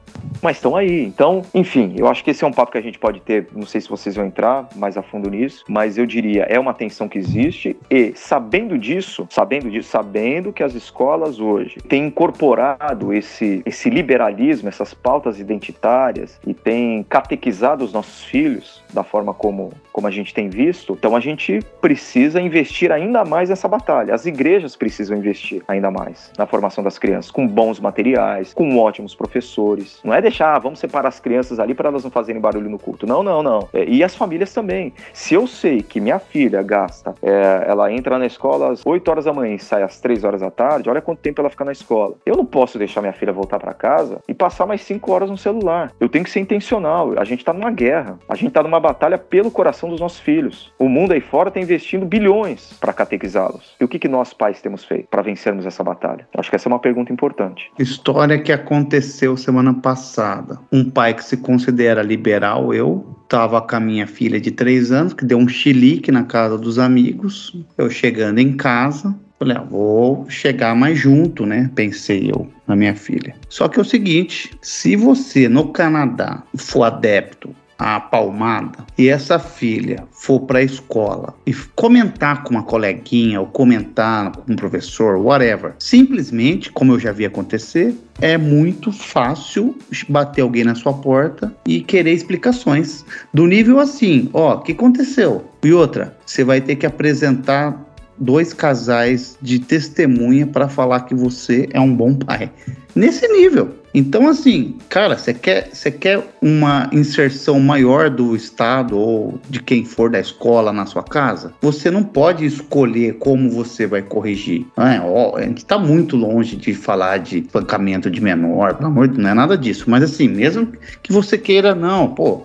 mas estão aí. Então, enfim, eu acho que esse é um papo que a gente pode ter, não sei se vocês vão entrar mais a fundo nisso, mas eu diria, é uma tensão que existe, e sabendo disso, sabendo disso, sabendo que as escolas hoje têm incorporado esse, esse liberalismo, essas pautas identitárias, e tem catequizado os nossos filhos da forma como, como a gente tem visto, então a gente precisa investir ainda mais nessa batalha. As igrejas precisam investir ainda mais na formação das crianças, com bons materiais, com ótimos professores. Não é deixar, ah, vamos separar as crianças ali para elas não fazerem barulho no culto. Não, não, não. É, e as famílias também. Se eu sei que minha filha gasta, é, ela entra na escola às 8 horas da manhã e sai às 3 horas da tarde, olha quanto tempo ela fica na escola. Eu não posso deixar minha filha voltar para casa e passar mais 5 horas no celular. Eu tenho que ser intencional. A gente está numa guerra. A gente está numa batalha pelo coração dos nossos filhos. O mundo aí fora está investindo bilhões para catequizá-los. E o que, que nós pais temos feito para vencermos essa batalha? Acho que essa é uma pergunta importante.
História que aconteceu semana passada. Um pai que se considera liberal, eu, estava com a minha filha de três anos, que deu um chilique na casa dos amigos. Eu chegando em casa, Falei, ah, vou chegar mais junto, né? Pensei eu na minha filha. Só que é o seguinte: se você no Canadá for adepto a palmada e essa filha for para a escola e comentar com uma coleguinha ou comentar com um professor, whatever, simplesmente, como eu já vi acontecer, é muito fácil bater alguém na sua porta e querer explicações. Do nível assim, ó, o que aconteceu? E outra, você vai ter que apresentar dois casais de testemunha para falar que você é um bom pai. Nesse nível. Então, assim, cara, você quer, você quer uma inserção maior do Estado ou de quem for da escola na sua casa? Você não pode escolher como você vai corrigir. É, ó, a gente está muito longe de falar de espancamento de menor, pelo amor de Deus, não é nada disso. Mas, assim, mesmo que você queira, não, pô,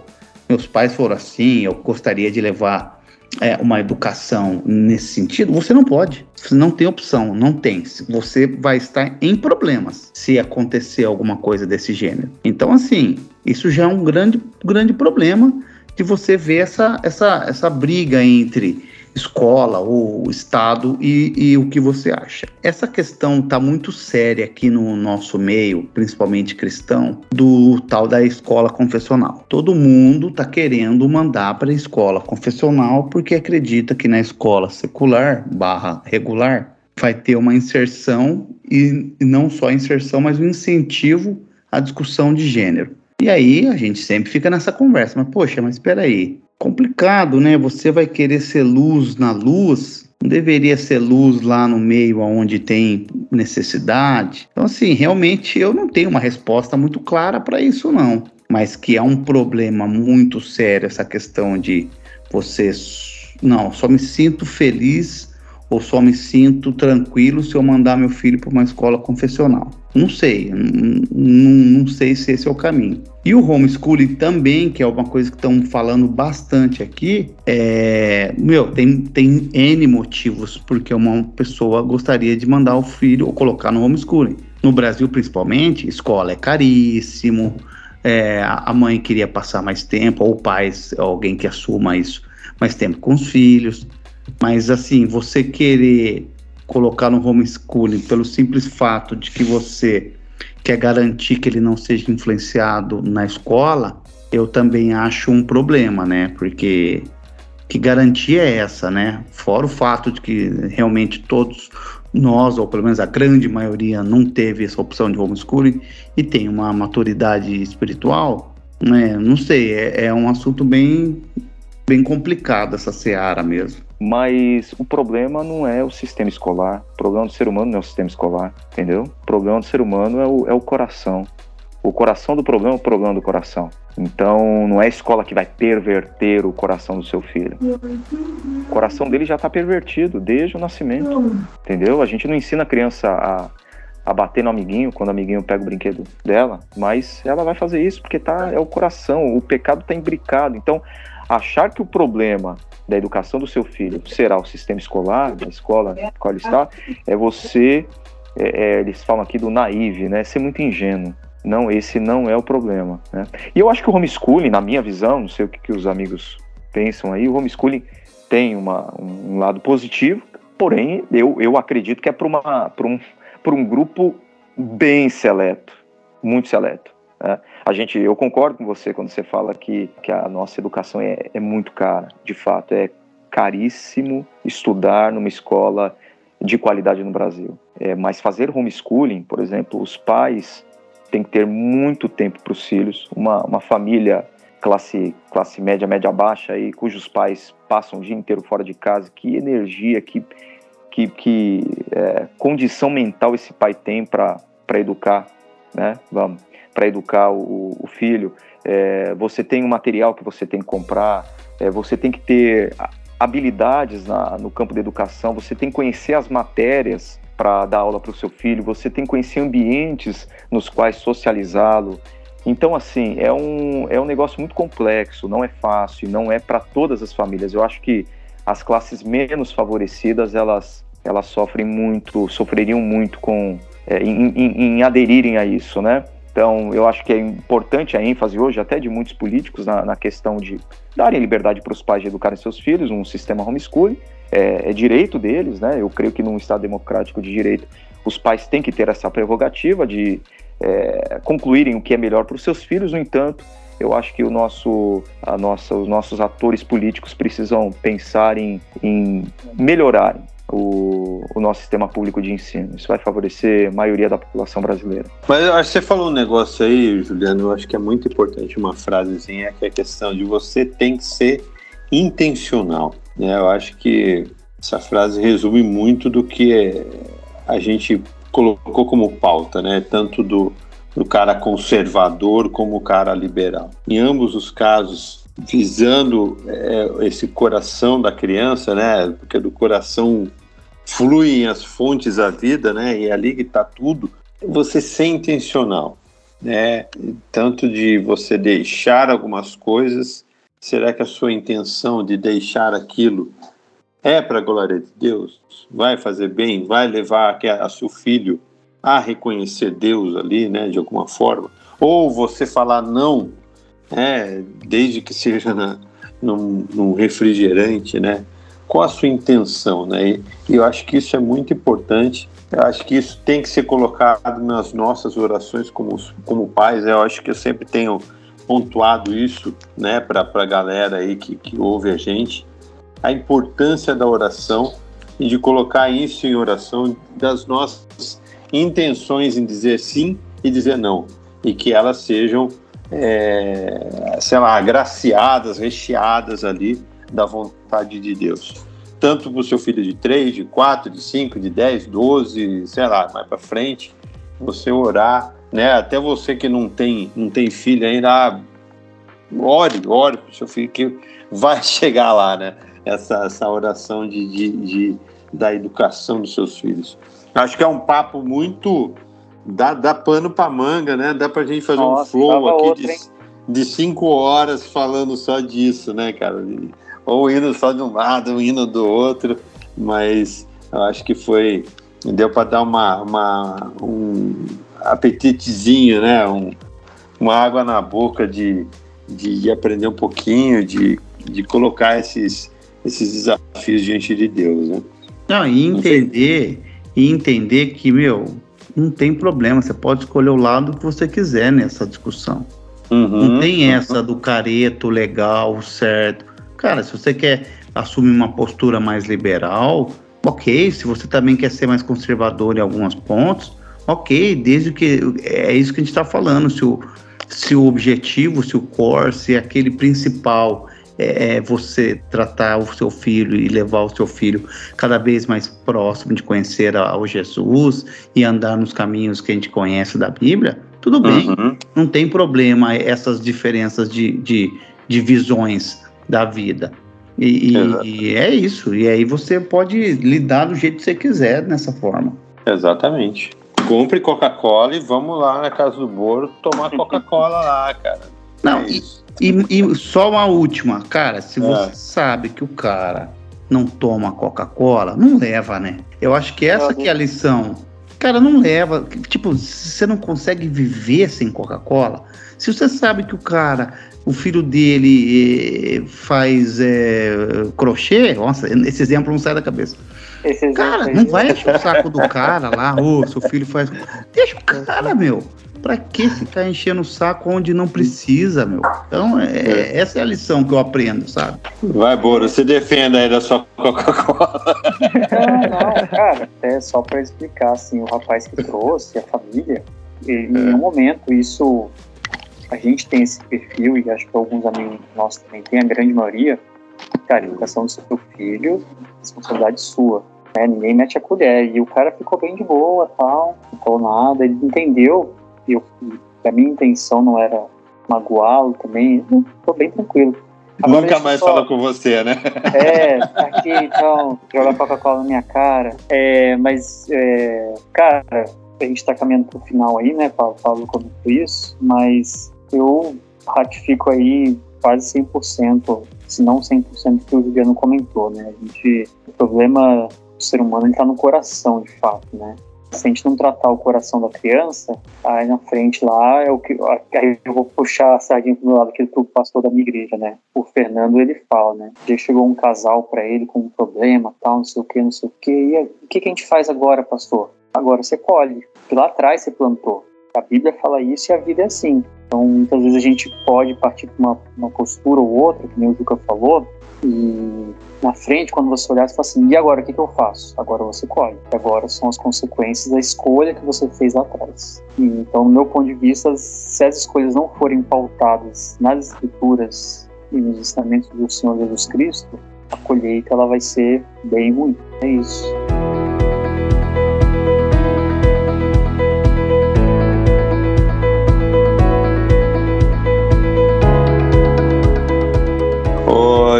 meus pais foram assim, eu gostaria de levar é, uma educação nesse sentido, você não pode. Você não tem opção, não tem. Você vai estar em problemas se acontecer alguma coisa desse gênero. Então, assim, isso já é um grande, grande problema de você ver essa, essa, essa briga entre escola ou estado e, e, o que você acha. Essa questão está muito séria aqui no nosso meio, principalmente cristão, do tal da escola confessional. Todo mundo está querendo mandar para a escola confessional porque acredita que na escola secular barra regular vai ter uma inserção e não só inserção, mas um incentivo à discussão de gênero. E aí a gente sempre fica nessa conversa, mas poxa, mas espera aí, complicado, né? Você vai querer ser luz na luz, não deveria ser luz lá no meio onde tem necessidade. Então, assim, realmente eu não tenho uma resposta muito clara para isso, não. Mas que é um problema muito sério essa questão de você. Não, só me sinto feliz ou só me sinto tranquilo se eu mandar meu filho para uma escola confessional. Não sei, não, não, sei se esse é o caminho. E o homeschooling também, que é uma coisa que estão falando bastante aqui, é, meu, tem, tem N motivos porque uma pessoa gostaria de mandar o filho ou colocar no homeschooling. No Brasil, principalmente, escola é caríssimo, é, a mãe queria passar mais tempo, ou o pai, alguém que assuma isso, mais tempo com os filhos. Mas assim, você querer colocar no homeschooling pelo simples fato de que você quer garantir que ele não seja influenciado na escola, eu também acho um problema, né? Porque que garantia é essa, né? Fora o fato de que realmente todos nós, ou pelo menos a grande maioria, não teve essa opção de homeschooling e tem uma maturidade espiritual, né? Não sei, é, é um assunto bem, bem complicado essa seara mesmo.
Mas o problema não é o sistema escolar, o problema do ser humano não é o sistema escolar, entendeu? O problema do ser humano é o, é o coração. O coração do problema é o problema do coração. Então, não é a escola que vai perverter o coração do seu filho. O coração dele já está pervertido desde o nascimento, entendeu? A gente não ensina a criança a, a bater no amiguinho quando o amiguinho pega o brinquedo dela, mas ela vai fazer isso porque tá, é o coração, o pecado está imbricado. Então, achar que o problema da educação do seu filho será o sistema escolar, da escola na qual ele está, é você, é, é, eles falam aqui do naive, né? Ser muito ingênuo. Não, esse não é o problema. Né? E eu acho que o homeschooling, na minha visão, não sei o que, que os amigos pensam aí, o homeschooling tem uma, um lado positivo, porém, eu, eu acredito que é para um, um grupo bem seleto, muito seleto. Né? A gente, eu concordo com você quando você fala que, que a nossa educação é, é muito cara. De fato, é caríssimo estudar numa escola de qualidade no Brasil. É, mas fazer homeschooling, por exemplo, os pais têm que ter muito tempo para os filhos. Uma, uma família classe, classe média, média baixa, aí, cujos pais passam o dia inteiro fora de casa, que energia, que, que, que é, condição mental esse pai tem para educar, né? Vamos para educar o, o filho, é, você tem um material que você tem que comprar, é, você tem que ter habilidades na, no campo da educação, você tem que conhecer as matérias para dar aula para o seu filho, você tem que conhecer ambientes nos quais socializá-lo. Então, assim, é um, é um negócio muito complexo, não é fácil, não é para todas as famílias. Eu acho que as classes menos favorecidas, elas, elas sofrem muito, sofreriam muito com, é, em, em, em aderirem a isso, né? Então, eu acho que é importante a ênfase hoje, até de muitos políticos, na, na questão de darem liberdade para os pais de educarem seus filhos, um sistema homeschooling. É, é, direito deles, né? Eu creio que num Estado democrático de direito, os pais têm que ter essa prerrogativa de é, concluírem o que é melhor para os seus filhos. No entanto, eu acho que o nosso, a nossa, os nossos atores políticos precisam pensar em, em melhorar o, o, nosso sistema público de ensino. Isso vai favorecer a maioria da população brasileira.
Mas acho que você falou um negócio aí, Juliano, eu acho que é muito importante uma frasezinha, que é a questão de você tem que ser intencional. Né? Eu acho que essa frase resume muito do que a gente colocou como pauta, né? tanto do, do cara conservador como o cara liberal. Em ambos os casos, visando é, esse coração da criança, né? Porque do coração fluem as fontes da vida, né? E é ali que está tudo. Você ser intencional, né? Tanto de você deixar algumas coisas. Será que a sua intenção de deixar aquilo é para a glória de Deus? Vai fazer bem? Vai levar a, a seu filho a reconhecer Deus ali, né? De alguma forma? Ou você falar não, né? Desde que seja na, num, num refrigerante, né? Qual a sua intenção, né? E eu acho que isso é muito importante. Eu acho que isso tem que ser colocado nas nossas orações como, como pais. Eu acho que eu sempre tenho pontuado isso, né, para a galera aí que, que ouve a gente, a importância da oração e de colocar isso em oração das nossas intenções em dizer sim e dizer não, e que elas sejam, é, sei lá, agraciadas, recheadas ali da vontade de Deus. Tanto para o seu filho de 3, de 4, de 5, de 10, 12, sei lá, mais para frente, você orar, né? Até você que não tem, não tem filho ainda, ah, ore, ore para o seu filho que vai chegar lá, né? Essa, essa oração de, de, de da educação dos seus filhos. Acho que é um papo muito. dá, dá pano para manga, né? Dá para a gente fazer Nossa, um flow aqui de, de cinco horas falando só disso, né, cara? Ou indo só de um lado, indo do outro, mas eu acho que foi deu para dar uma, uma, um apetitezinho, né? Um, uma água na boca de, de aprender um pouquinho, de, de colocar esses, esses desafios diante de Deus, né?
Não, e entender, e entender que, meu, não tem problema, você pode escolher o lado que você quiser nessa discussão. Uhum, não tem uhum. essa do careto legal, certo. Cara, se você quer assumir uma postura mais liberal, ok. Se você também quer ser mais conservador em alguns pontos, ok. Desde que é isso que a gente está falando. Se o, se o objetivo, se o core, se aquele principal é, é você tratar o seu filho e levar o seu filho cada vez mais próximo de conhecer ao Jesus e andar nos caminhos que a gente conhece da Bíblia, tudo bem, uhum. não tem problema essas diferenças de, de, de visões da vida. E, e, é isso. E aí você pode lidar do jeito que você quiser nessa forma.
Exatamente. Compre Coca-Cola e vamos lá na casa do Boro tomar Coca-Cola lá, cara.
Não, é e, e, e, só uma última, cara. Se é. você sabe que o cara não toma Coca-Cola, não leva, né? Eu acho que essa que é a lição. Cara, não leva. Tipo, você não consegue viver sem Coca-Cola. Se você sabe que o cara o filho dele eh, faz é, crochê, nossa, esse exemplo não sai da cabeça. cara, não vai encher o saco do cara lá, ô, oh, seu filho faz. Deixa o cara, meu. Pra que ficar enchendo o saco onde não precisa, meu? Então, é, é. essa é a lição que eu aprendo, sabe?
Vai, Boro, você defenda aí da sua Coca-Cola.
Não, não, cara, é só pra explicar, assim, o rapaz que trouxe, a família, em nenhum momento isso a gente tem esse perfil, e acho que alguns amigos nossos também têm, a grande maioria, cara, educação do seu filho, responsabilidade sua. Né? Ninguém mete a colher. E o cara ficou bem de boa, tal, não falou nada, ele entendeu. Eu, a minha intenção não era magoá-lo também, ficou bem tranquilo.
Agora Nunca mais só... fala com você, né?
É, aqui, então, jogar Coca-Cola na minha cara. É, mas, é, cara, a gente tá caminhando pro final aí, né? Paulo, Paulo comentou isso, mas eu ratifico aí quase 100%, se não 100% que o Juliano comentou, né? A gente, o problema do ser humano está no coração, de fato, né? Se a gente não tratar o coração da criança, aí na frente lá é o que. Aí eu vou puxar a sardinha pro meu lado, aquele pro pastor da minha igreja, né? O Fernando, ele fala, né? Já chegou um casal para ele com um problema, tal, não sei o que, não sei o que. E o que, que a gente faz agora, pastor? Agora você colhe. Porque lá atrás você plantou. A Bíblia fala isso e a vida é assim. Então, muitas vezes a gente pode partir para uma, uma postura ou outra, que nem o Juca falou, e na frente, quando você olhar, você fala assim: e agora o que, que eu faço? Agora você colhe. Agora são as consequências da escolha que você fez lá atrás. E, então, no meu ponto de vista, se as escolhas não forem pautadas nas Escrituras e nos ensinamentos do Senhor Jesus Cristo, a colheita ela vai ser bem ruim. É isso.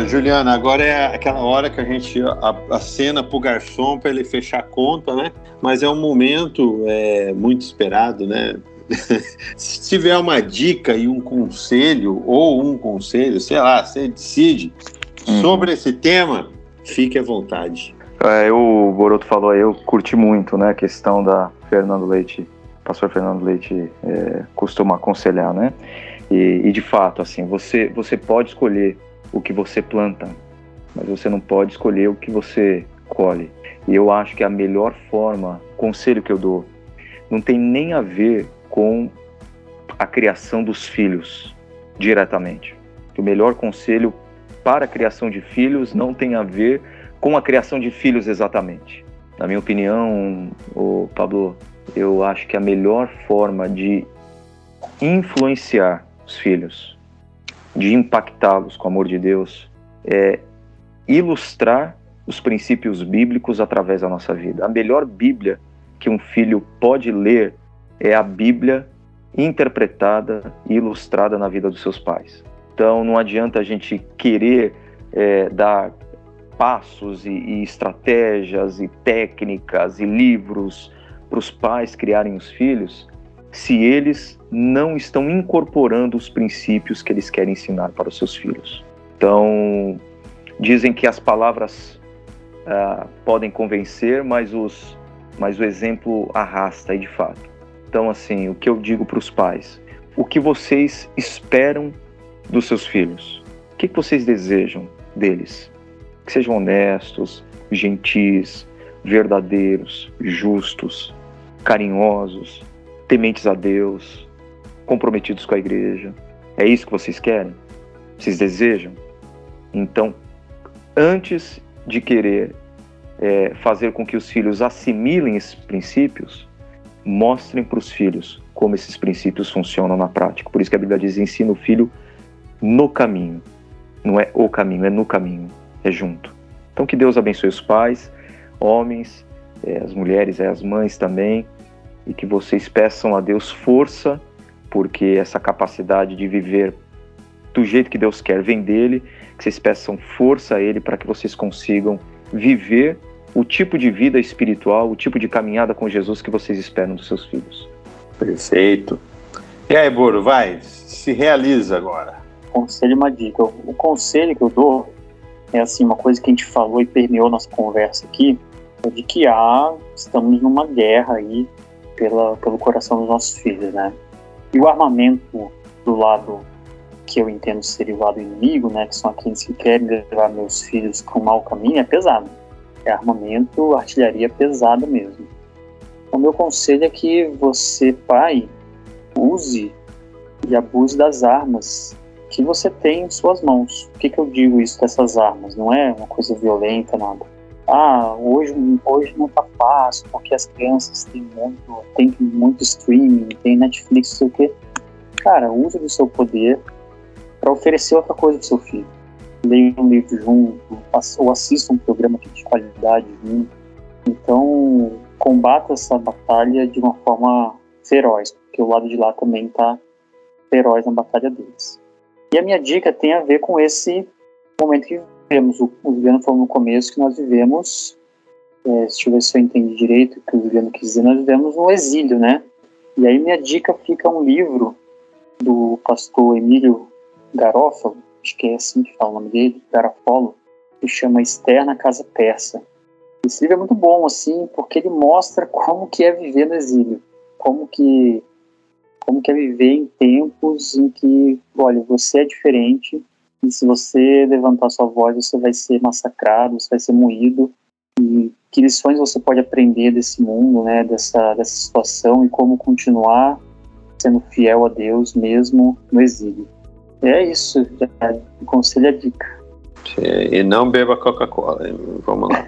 Juliana, agora é aquela hora que a gente acena pro garçom para ele fechar a conta, né? Mas é um momento é, muito esperado, né? Se tiver uma dica e um conselho, ou um conselho, sei lá, você decide uhum. sobre esse tema, fique à vontade.
É, o Boroto falou aí, eu curti muito, né, a questão da Fernando Leite, pastor Fernando Leite é, costuma aconselhar, né? E, e, de fato, assim, você, você pode escolher o que você planta, mas você não pode escolher o que você colhe. E eu acho que a melhor forma, conselho que eu dou, não tem nem a ver com a criação dos filhos diretamente. O melhor conselho para a criação de filhos não tem a ver com a criação de filhos exatamente. Na minha opinião, o Pablo, eu acho que a melhor forma de influenciar os filhos de impactá-los com o amor de Deus, é ilustrar os princípios bíblicos através da nossa vida. A melhor Bíblia que um filho pode ler é a Bíblia interpretada e ilustrada na vida dos seus pais. Então não adianta a gente querer é, dar passos e, e estratégias e técnicas e livros para os pais criarem os filhos se eles não estão incorporando os princípios que eles querem ensinar para os seus filhos. Então, dizem que as palavras uh, podem convencer, mas, os, mas o exemplo arrasta, e de fato. Então, assim, o que eu digo para os pais? O que vocês esperam dos seus filhos? O que, que vocês desejam deles? Que sejam honestos, gentis, verdadeiros, justos, carinhosos, tementes a Deus, comprometidos com a igreja. É isso que vocês querem? Vocês desejam? Então, antes de querer é, fazer com que os filhos assimilem esses princípios, mostrem para os filhos como esses princípios funcionam na prática. Por isso que a Bíblia diz: ensina o filho no caminho. Não é o caminho, é no caminho, é junto. Então, que Deus abençoe os pais, homens, é, as mulheres, é, as mães também, e que vocês peçam a Deus força, porque essa capacidade de viver do jeito que Deus quer vem dele, que vocês peçam força a ele para que vocês consigam viver o tipo de vida espiritual, o tipo de caminhada com Jesus que vocês esperam dos seus filhos.
Perfeito. E aí, Boro, vai, se realiza agora.
Conselho uma dica. O conselho que eu dou é assim, uma coisa que a gente falou e permeou nossa conversa aqui, é de que há, estamos numa guerra aí pela, pelo coração dos nossos filhos, né? E o armamento do lado que eu entendo ser o lado inimigo, né, que são aqueles que querem levar meus filhos para o mau caminho, é pesado. É armamento, artilharia pesada mesmo. O meu conselho é que você, pai, use e abuse das armas que você tem em suas mãos. Por que, que eu digo isso dessas armas? Não é uma coisa violenta, nada ah, hoje, hoje não tá fácil, porque as crianças têm muito, têm muito streaming, tem Netflix, não sei o quê. Cara, use do seu poder para oferecer outra coisa pro seu filho. Leia um livro junto, ou assista um programa de qualidade junto. Então, combata essa batalha de uma forma feroz, porque o lado de lá também tá feroz na batalha deles. E a minha dica tem a ver com esse momento que vivemos, o, o Juliano falou no começo que nós vivemos, é, deixa eu ver se eu entendi direito o que o Juliano quis dizer, nós vivemos no exílio, né? E aí minha dica fica um livro do pastor Emílio Garófalo, acho que é assim que fala o nome dele, Garofalo, que chama Esther na Casa Persa. Esse livro é muito bom, assim, porque ele mostra como que é viver no exílio, como que como que é viver em tempos em que, olha, você é diferente e se você levantar sua voz, você vai ser massacrado, você vai ser moído e que lições você pode aprender desse mundo, né, dessa dessa situação e como continuar sendo fiel a Deus mesmo no exílio. É isso, conselho a dica.
E não beba Coca-Cola. Vamos lá.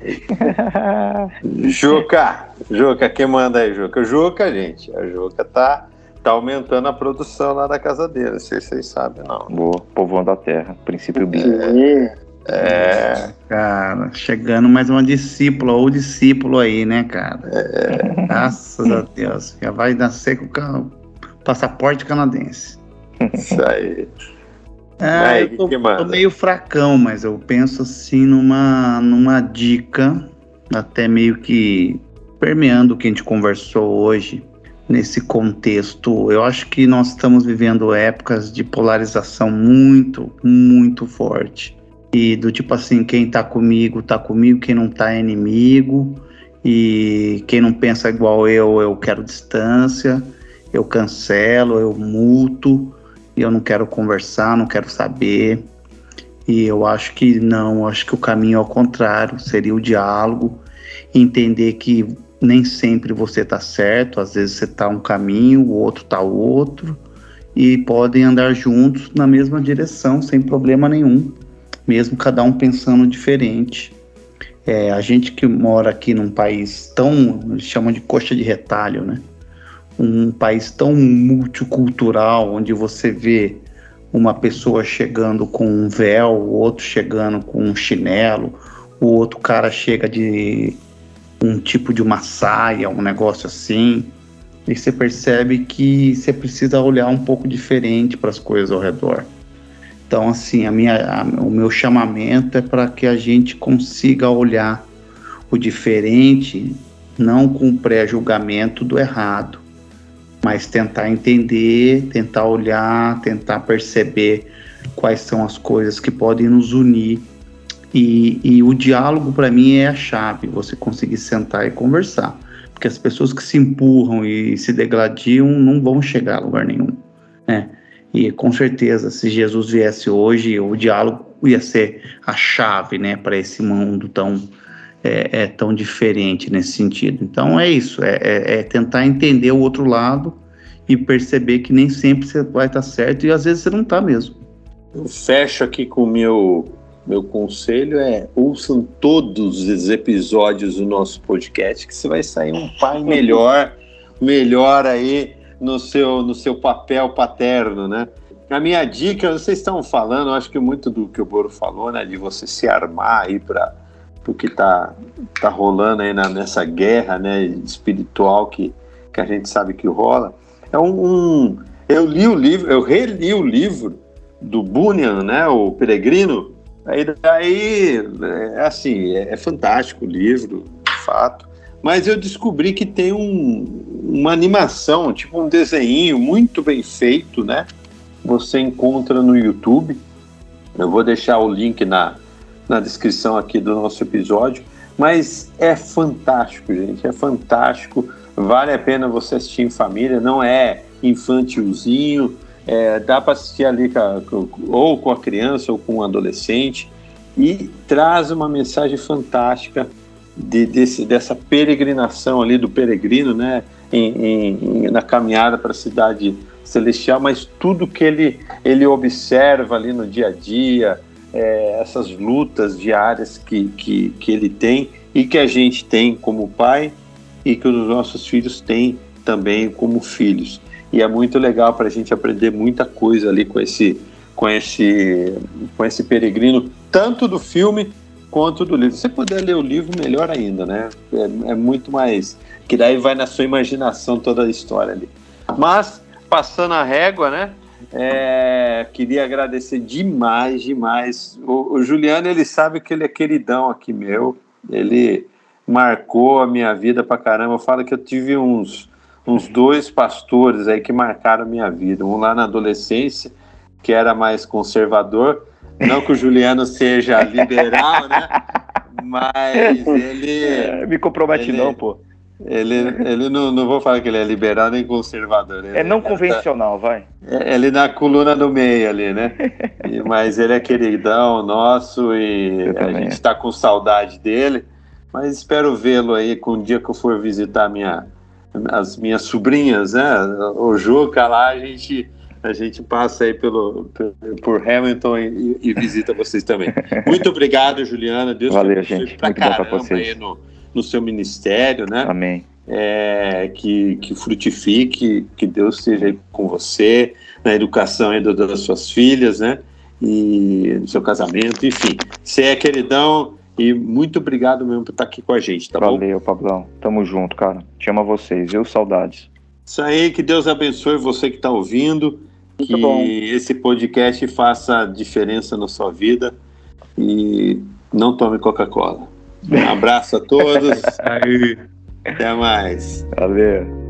Juca, Juca, quem manda aí, Juca? Juca, gente. A Juca tá, tá aumentando a produção lá da casa dele. Não sei se vocês sabem, não.
Boa, povoando a terra, princípio bíblico.
É. é.
Cara, chegando mais uma discípula ou discípulo aí, né, cara? É. Graças a Deus. Já vai nascer com o passaporte canadense.
Isso aí.
Ah, Aí, eu tô, tô, meio fracão, mas eu penso assim numa, numa dica, até meio que permeando o que a gente conversou hoje nesse contexto. Eu acho que nós estamos vivendo épocas de polarização muito, muito forte. E do tipo assim, quem tá comigo, tá comigo, quem não tá é inimigo. E quem não pensa igual eu, eu quero distância, eu cancelo, eu multo e eu não quero conversar, não quero saber. E eu acho que não, acho que o caminho ao contrário seria o diálogo, entender que nem sempre você está certo, às vezes você está um caminho, o outro está outro, e podem andar juntos na mesma direção sem problema nenhum, mesmo cada um pensando diferente. É, a gente que mora aqui num país tão, eles chamam de coxa de retalho, né? um país tão multicultural, onde você vê uma pessoa chegando com um véu, o outro chegando com um chinelo, o outro cara chega de um tipo de uma saia, um negócio assim. E você percebe que você precisa olhar um pouco diferente para as coisas ao redor. Então, assim, a minha, a, o meu chamamento é para que a gente consiga olhar o diferente, não com pré-julgamento do errado, mas tentar entender, tentar olhar, tentar perceber quais são as coisas que podem nos unir. E, e o diálogo, para mim, é a chave, você conseguir sentar e conversar. Porque as pessoas que se empurram e se degladiam não vão chegar a lugar nenhum. Né? E com certeza, se Jesus viesse hoje, o diálogo ia ser a chave né, para esse mundo tão, é, é, tão diferente nesse sentido. Então é isso, é, é, é, tentar entender o outro lado e perceber que nem sempre você vai estar certo e às vezes você não está mesmo.
Eu fecho aqui com o meu meu conselho é ouçam todos os episódios do nosso podcast que você vai sair um pai melhor, melhor aí no seu no seu papel paterno, né? A minha dica, vocês estão falando, acho que muito do que o Boro falou, né, de você se armar aí para o que tá, tá rolando aí na, nessa guerra né, espiritual que, que a gente sabe que rola. É um, um, eu li o livro, eu reli o livro do Bunyan, né, o Peregrino. Aí, daí é assim, é, é fantástico o livro, de fato. Mas eu descobri que tem um, uma animação, tipo um desenho muito bem feito, né? Você encontra no YouTube. Eu vou deixar o link na, na descrição aqui do nosso episódio. Mas é fantástico, gente, é fantástico. Vale a pena você assistir em família, não é infantilzinho, é, dá para assistir ali ou com a criança ou com o adolescente e traz uma mensagem fantástica de, desse, dessa peregrinação ali do peregrino, né, em, em, na caminhada para a cidade celestial, mas tudo que ele, ele observa ali no dia a dia, é, essas lutas diárias que, que, que ele tem e que a gente tem como pai e que os nossos filhos têm também como filhos. E é muito legal para a gente aprender muita coisa ali com esse, com esse, com esse peregrino, tanto do filme quanto do livro. Se você puder ler o livro, melhor ainda, né? É, é muito mais. Que daí vai na sua imaginação toda a história ali. Mas, passando a régua, né? É, queria agradecer demais, demais. O, o, Juliano, ele sabe que ele é queridão aqui meu. Ele marcou a minha vida pra caramba. Eu falo que eu tive uns, uns dois pastores aí que marcaram minha vida. Um lá na adolescência, que era mais conservador. Não que o Juliano seja liberal, né? Mas ele.
É, me compromete, ele, não, pô.
Ele, ele não, não vou falar que ele é liberal nem conservador.
é não convencional, tá, vai.
É, ele na coluna do meio ali, né? E, mas ele é queridão nosso e a gente está com saudade dele. Mas espero vê-lo aí com o dia que eu for visitar minha, as minhas sobrinhas, né? O Juca lá, a gente a gente passa aí pelo, por Hamilton e, e visita vocês também. Muito obrigado, Juliana. Deus
Valeu, gente. Pra Muito caramba pra vocês.
aí no, no seu ministério, né?
Amém.
É, que, que frutifique, que Deus esteja aí com você, na educação aí das suas filhas, né? E no seu casamento, enfim. Você é queridão e muito obrigado mesmo por estar aqui com a gente, tá
Valeu,
bom?
Valeu, Pablão. Tamo junto, cara. Te amo a vocês, viu? Saudades.
Isso aí, que Deus abençoe você que está ouvindo. Muito que bom. esse podcast faça diferença na sua vida e não tome Coca-Cola. Um abraço a todos. Até mais.
Valeu.